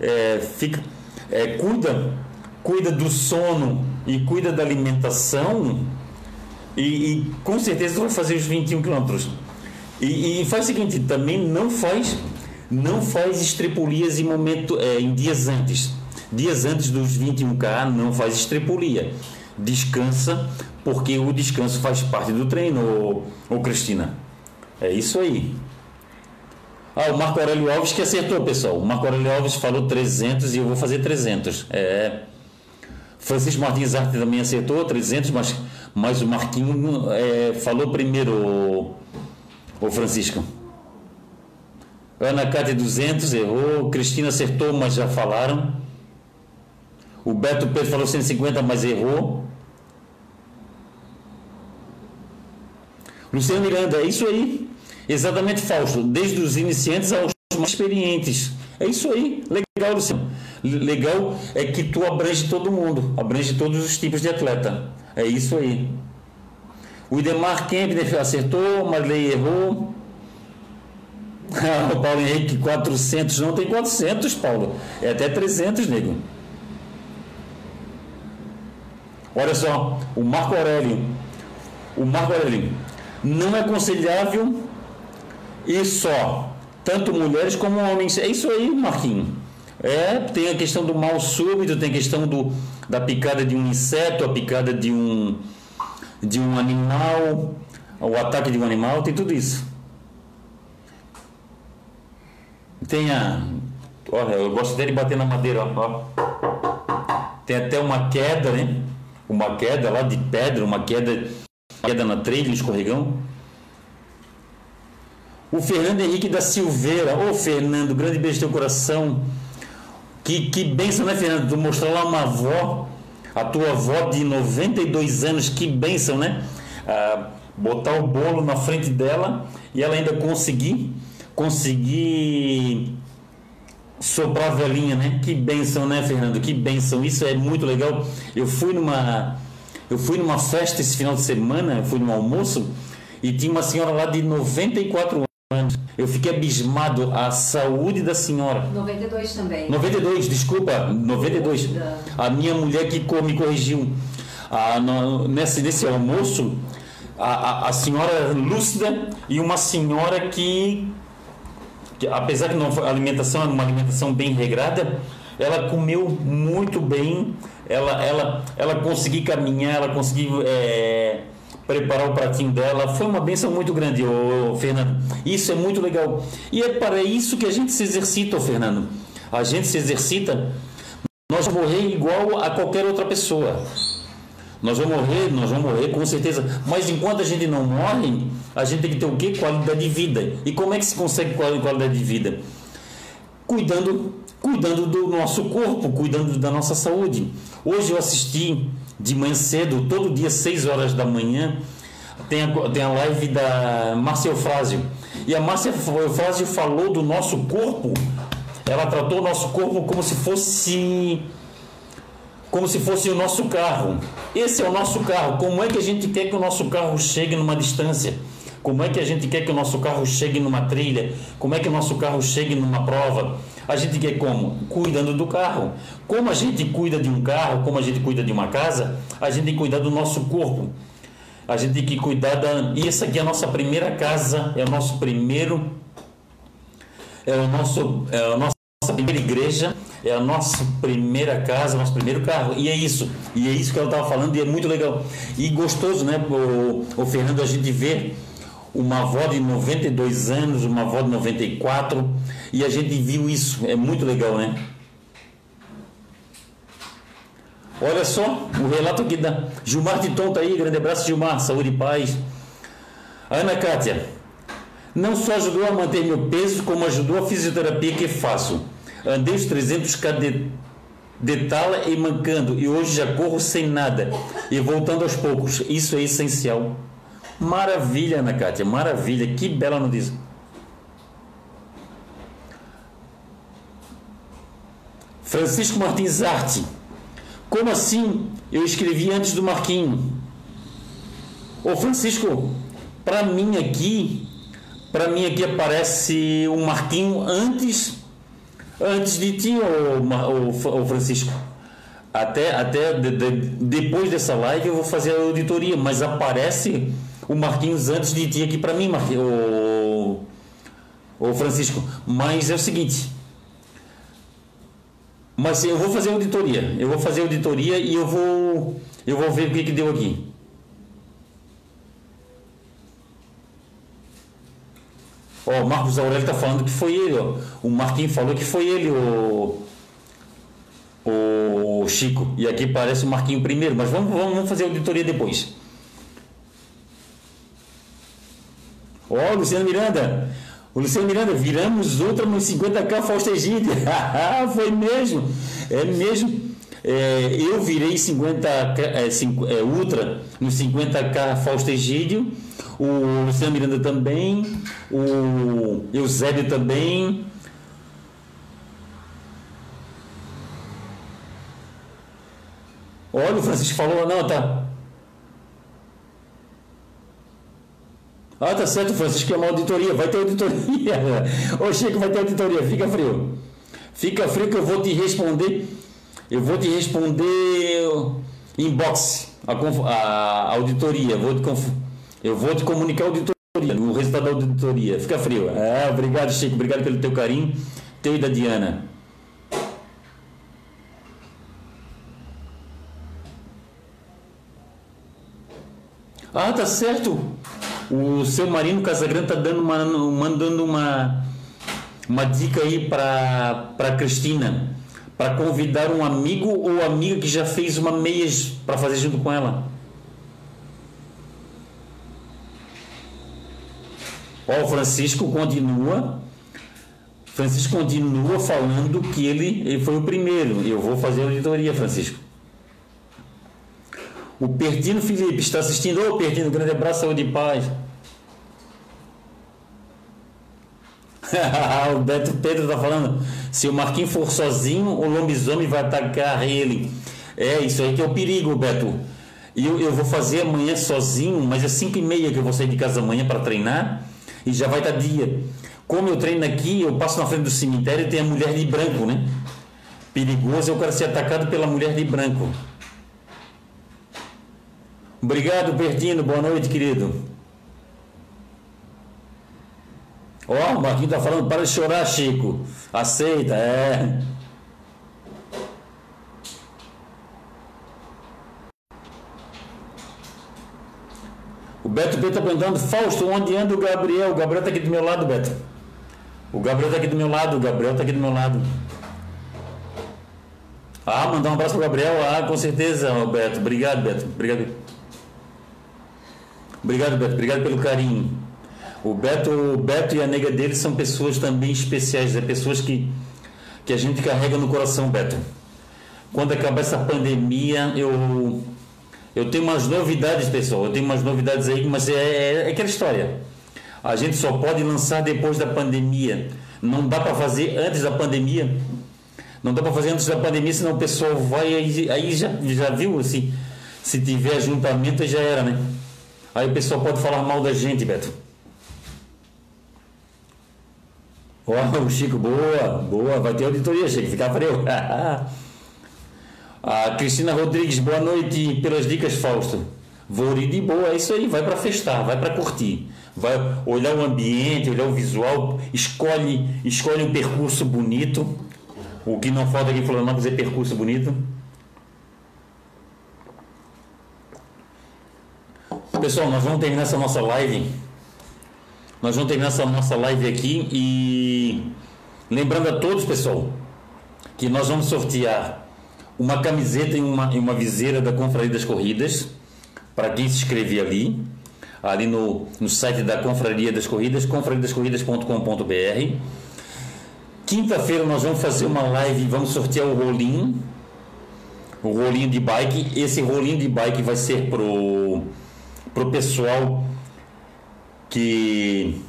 É, fica, é, cuida, cuida do sono e cuida da alimentação e, e com certeza vai fazer os 21 quilômetros. E, e, faz o seguinte, também não faz não faz estrepulias em momento é, em dias antes. Dias antes dos 21K não faz estrepulia. Descansa, porque o descanso faz parte do treino, ô, ô Cristina. É isso aí. Ah, o Marco Aurélio Alves que acertou, pessoal. O Marco Aurélio Alves falou 300 e eu vou fazer 300. É. Francisco Martins Arte também acertou 300, mas, mas o Marquinho é, falou primeiro, o, o Francisco. Ana Cátia 200, errou. Cristina acertou, mas já falaram. O Beto Pedro falou 150, mas errou. Luciano Miranda, é isso aí. Exatamente, Fausto. Desde os iniciantes aos mais experientes. É isso aí. Legal, Luciano. Legal é que tu abrange todo mundo, abrange todos os tipos de atleta. É isso aí. O Idemar Kempner acertou, Marley errou. o Paulo Henrique, 400. Não tem 400, Paulo. É até 300, nego. Olha só, o Marco Aurélio. O Marco Aurélio. Não é aconselhável e só, tanto mulheres como homens. É isso aí, Marquinhos. É, tem a questão do mal súbito, tem a questão do, da picada de um inseto, a picada de um, de um animal, o ataque de um animal, tem tudo isso. Tem a. Olha, eu gosto até de bater na madeira, ó. Tem até uma queda, né? Uma queda lá de pedra, uma queda, queda na trilha, escorregão. O Fernando Henrique da Silveira. Ô, Fernando, grande beijo no teu coração. Que, que bênção, né, Fernando? Tu mostrar lá uma avó, a tua avó de 92 anos, que bênção, né? Ah, botar o bolo na frente dela e ela ainda conseguir consegui soprar a velhinha, né? Que benção, né, Fernando? Que benção. Isso é muito legal. Eu fui numa eu fui numa festa esse final de semana, fui num almoço e tinha uma senhora lá de 94 anos. Eu fiquei abismado a saúde da senhora. 92 também. 92, desculpa, 92. A minha mulher que me corrigiu. Ah, no, nesse, nesse almoço, a, a, a senhora lúcida e uma senhora que, que apesar que não, a alimentação era uma alimentação bem regrada, ela comeu muito bem, ela, ela, ela conseguiu caminhar, ela conseguiu é, preparar o pratinho dela. Foi uma benção muito grande, ô, Fernando. Isso é muito legal. E é para isso que a gente se exercita, ô, Fernando. A gente se exercita, nós vamos morrer igual a qualquer outra pessoa. Nós vamos morrer, nós vamos morrer com certeza. Mas enquanto a gente não morre, a gente tem que ter o quê? Qualidade de vida. E como é que se consegue qualidade de vida? Cuidando cuidando do nosso corpo, cuidando da nossa saúde. Hoje eu assisti de manhã cedo, todo dia, 6 horas da manhã, tem a, tem a live da Márcia Eufrásio. E a Márcia Eufrásio falou do nosso corpo, ela tratou o nosso corpo como se fosse como se fosse o nosso carro. Esse é o nosso carro. Como é que a gente quer que o nosso carro chegue numa distância? Como é que a gente quer que o nosso carro chegue numa trilha? Como é que o nosso carro chegue numa prova? A gente quer como? Cuidando do carro. Como a gente cuida de um carro, como a gente cuida de uma casa, a gente tem cuidar do nosso corpo. A gente tem que cuidar da. E essa aqui é a nossa primeira casa, é o nosso primeiro. É o nosso. É a nossa primeira igreja, é a nossa primeira casa, nosso primeiro carro. E é isso. E é isso que ela estava falando e é muito legal. E gostoso, né, o, o Fernando, a gente ver uma avó de 92 anos, uma avó de 94, e a gente viu isso, é muito legal, né? Olha só o relato aqui da Gilmar de Tonta aí, grande abraço Gilmar, saúde e paz. Ana Kátia, não só ajudou a manter meu peso, como ajudou a fisioterapia que faço. Andei os 300 km de tala e mancando, e hoje já corro sem nada, e voltando aos poucos. Isso é essencial. Maravilha, Ana Kátia, maravilha, que bela notícia. Francisco Martins Arte. Como assim? Eu escrevi antes do Marquinho. Ô Francisco, para mim aqui, para mim aqui aparece o Marquinho antes antes de ti, o, Francisco. Até, até de, de, depois dessa live eu vou fazer a auditoria, mas aparece o Marquinhos antes de ti aqui para mim, o, o Francisco. Mas é o seguinte. Mas eu vou fazer auditoria. Eu vou fazer auditoria e eu vou eu vou ver o que, que deu aqui. Ó, o Marcos Aurélio está falando que foi ele, ó. O Marquinhos falou que foi ele, o, o Chico. E aqui parece o Marquinho primeiro, mas vamos, vamos fazer auditoria depois. Ó, oh, Luciano Miranda. O Luciano Miranda, viramos outra nos 50k Fausto Egídio. Foi mesmo. É mesmo. É, eu virei 50 é, 5, é, Ultra nos 50k Fausto Egídio. O Luciano Miranda também. O Eusébio também. Olha, o Francisco falou, não, tá. Ah, tá certo, Francisco, é uma auditoria. Vai ter auditoria. Ô, Chico, vai ter auditoria. Fica frio. Fica frio que eu vou te responder. Eu vou te responder inbox, a, a auditoria. Vou te, eu vou te comunicar a auditoria, o resultado da auditoria. Fica frio. Ah, obrigado, Chico. Obrigado pelo teu carinho. Teu e da Diana. Ah, tá certo. O seu Marino Casagrande está dando uma, mandando uma, uma dica aí para Cristina, para convidar um amigo ou amiga que já fez uma meias para fazer junto com ela. Ó, o Francisco continua. Francisco continua falando que ele, ele foi o primeiro. Eu vou fazer a auditoria, Francisco. O Pertino Felipe está assistindo. Ô, Pertino, grande abraço, saúde e paz. o Beto Pedro tá falando. Se o Marquinhos for sozinho, o lobisomem vai atacar ele. É, isso aí que é o perigo, Beto. Eu, eu vou fazer amanhã sozinho, mas é 5 e meia que eu vou sair de casa amanhã para treinar e já vai estar dia. Como eu treino aqui, eu passo na frente do cemitério e tem a mulher de branco, né? Perigoso é o cara ser atacado pela mulher de branco. Obrigado, Bertino. Boa noite, querido. Ó, oh, o Marquinhos tá falando, para de chorar, Chico. Aceita, é. O Beto P tá perguntando, Fausto, onde anda o Gabriel? O Gabriel tá aqui do meu lado, Beto. O Gabriel tá aqui do meu lado, o Gabriel tá aqui do meu lado. Ah, mandar um abraço pro Gabriel. Ah, com certeza, Beto. Obrigado, Beto. Obrigado. Obrigado, Beto. Obrigado pelo carinho. O Beto, o Beto e a nega dele são pessoas também especiais, é pessoas que, que a gente carrega no coração, Beto. Quando acabar essa pandemia, eu eu tenho umas novidades, pessoal. Eu tenho umas novidades aí, mas é, é, é aquela história. A gente só pode lançar depois da pandemia. Não dá para fazer antes da pandemia. Não dá para fazer antes da pandemia, senão o pessoal vai aí, aí já, já viu assim. Se tiver ajuntamento já era, né? Aí o pessoal pode falar mal da gente, Beto. Ó, oh, o Chico, boa, boa, vai ter auditoria, Chico, fica frio. A Cristina Rodrigues, boa noite pelas dicas, Fausto. Vou ir de boa, é isso aí, vai para festar, vai para curtir. Vai olhar o ambiente, olhar o visual, escolhe, escolhe um percurso bonito. O que não falta aqui em Florianópolis é percurso bonito. Pessoal, nós vamos terminar essa nossa live. Nós vamos terminar essa nossa live aqui e lembrando a todos, pessoal, que nós vamos sortear uma camiseta e uma, e uma viseira da Confraria das Corridas, para quem se inscrever ali, ali no, no site da Confraria das Corridas, confrariadascorridas.com.br. Quinta-feira nós vamos fazer uma live vamos sortear o rolinho, o rolinho de bike. Esse rolinho de bike vai ser pro, pro pessoal que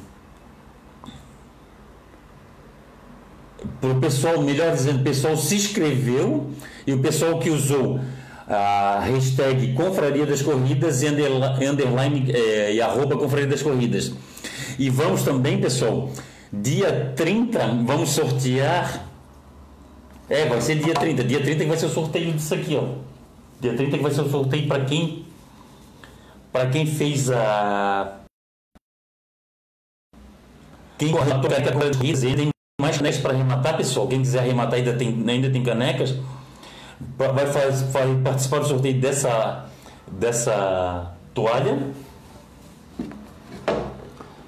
para o pessoal, melhor dizendo, o pessoal se inscreveu e o pessoal que usou a hashtag Confraria das Corridas e underline é, e arroba Confraria das Corridas. E vamos também, pessoal, dia 30, vamos sortear. É, vai ser dia 30. Dia 30 que vai ser o sorteio disso aqui, ó. Dia 30 que vai ser o sorteio para quem para quem fez a quem correu a corrida mais canecas para arrematar, pessoal. Quem quiser arrematar ainda tem, ainda tem canecas. Vai, faz, vai participar do sorteio dessa, dessa toalha.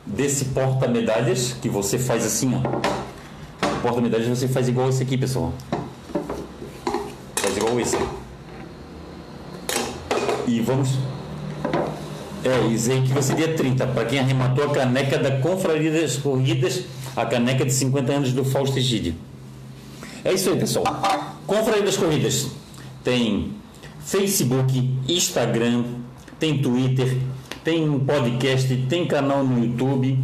Desse porta-medalhas que você faz assim, ó. Porta-medalhas você faz igual esse aqui, pessoal. Faz igual esse. E vamos. É, isso que ser dia 30. Para quem arrematou a caneca da Confraria das Corridas a caneca de 50 anos do Fausto Egídio. É isso aí, pessoal. Confraria das Corridas tem Facebook, Instagram, tem Twitter, tem um podcast, tem canal no YouTube.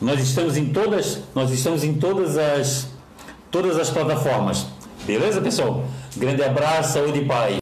Nós estamos em todas, nós estamos em todas as todas as plataformas. Beleza, pessoal? Grande abraço, saúde e paz.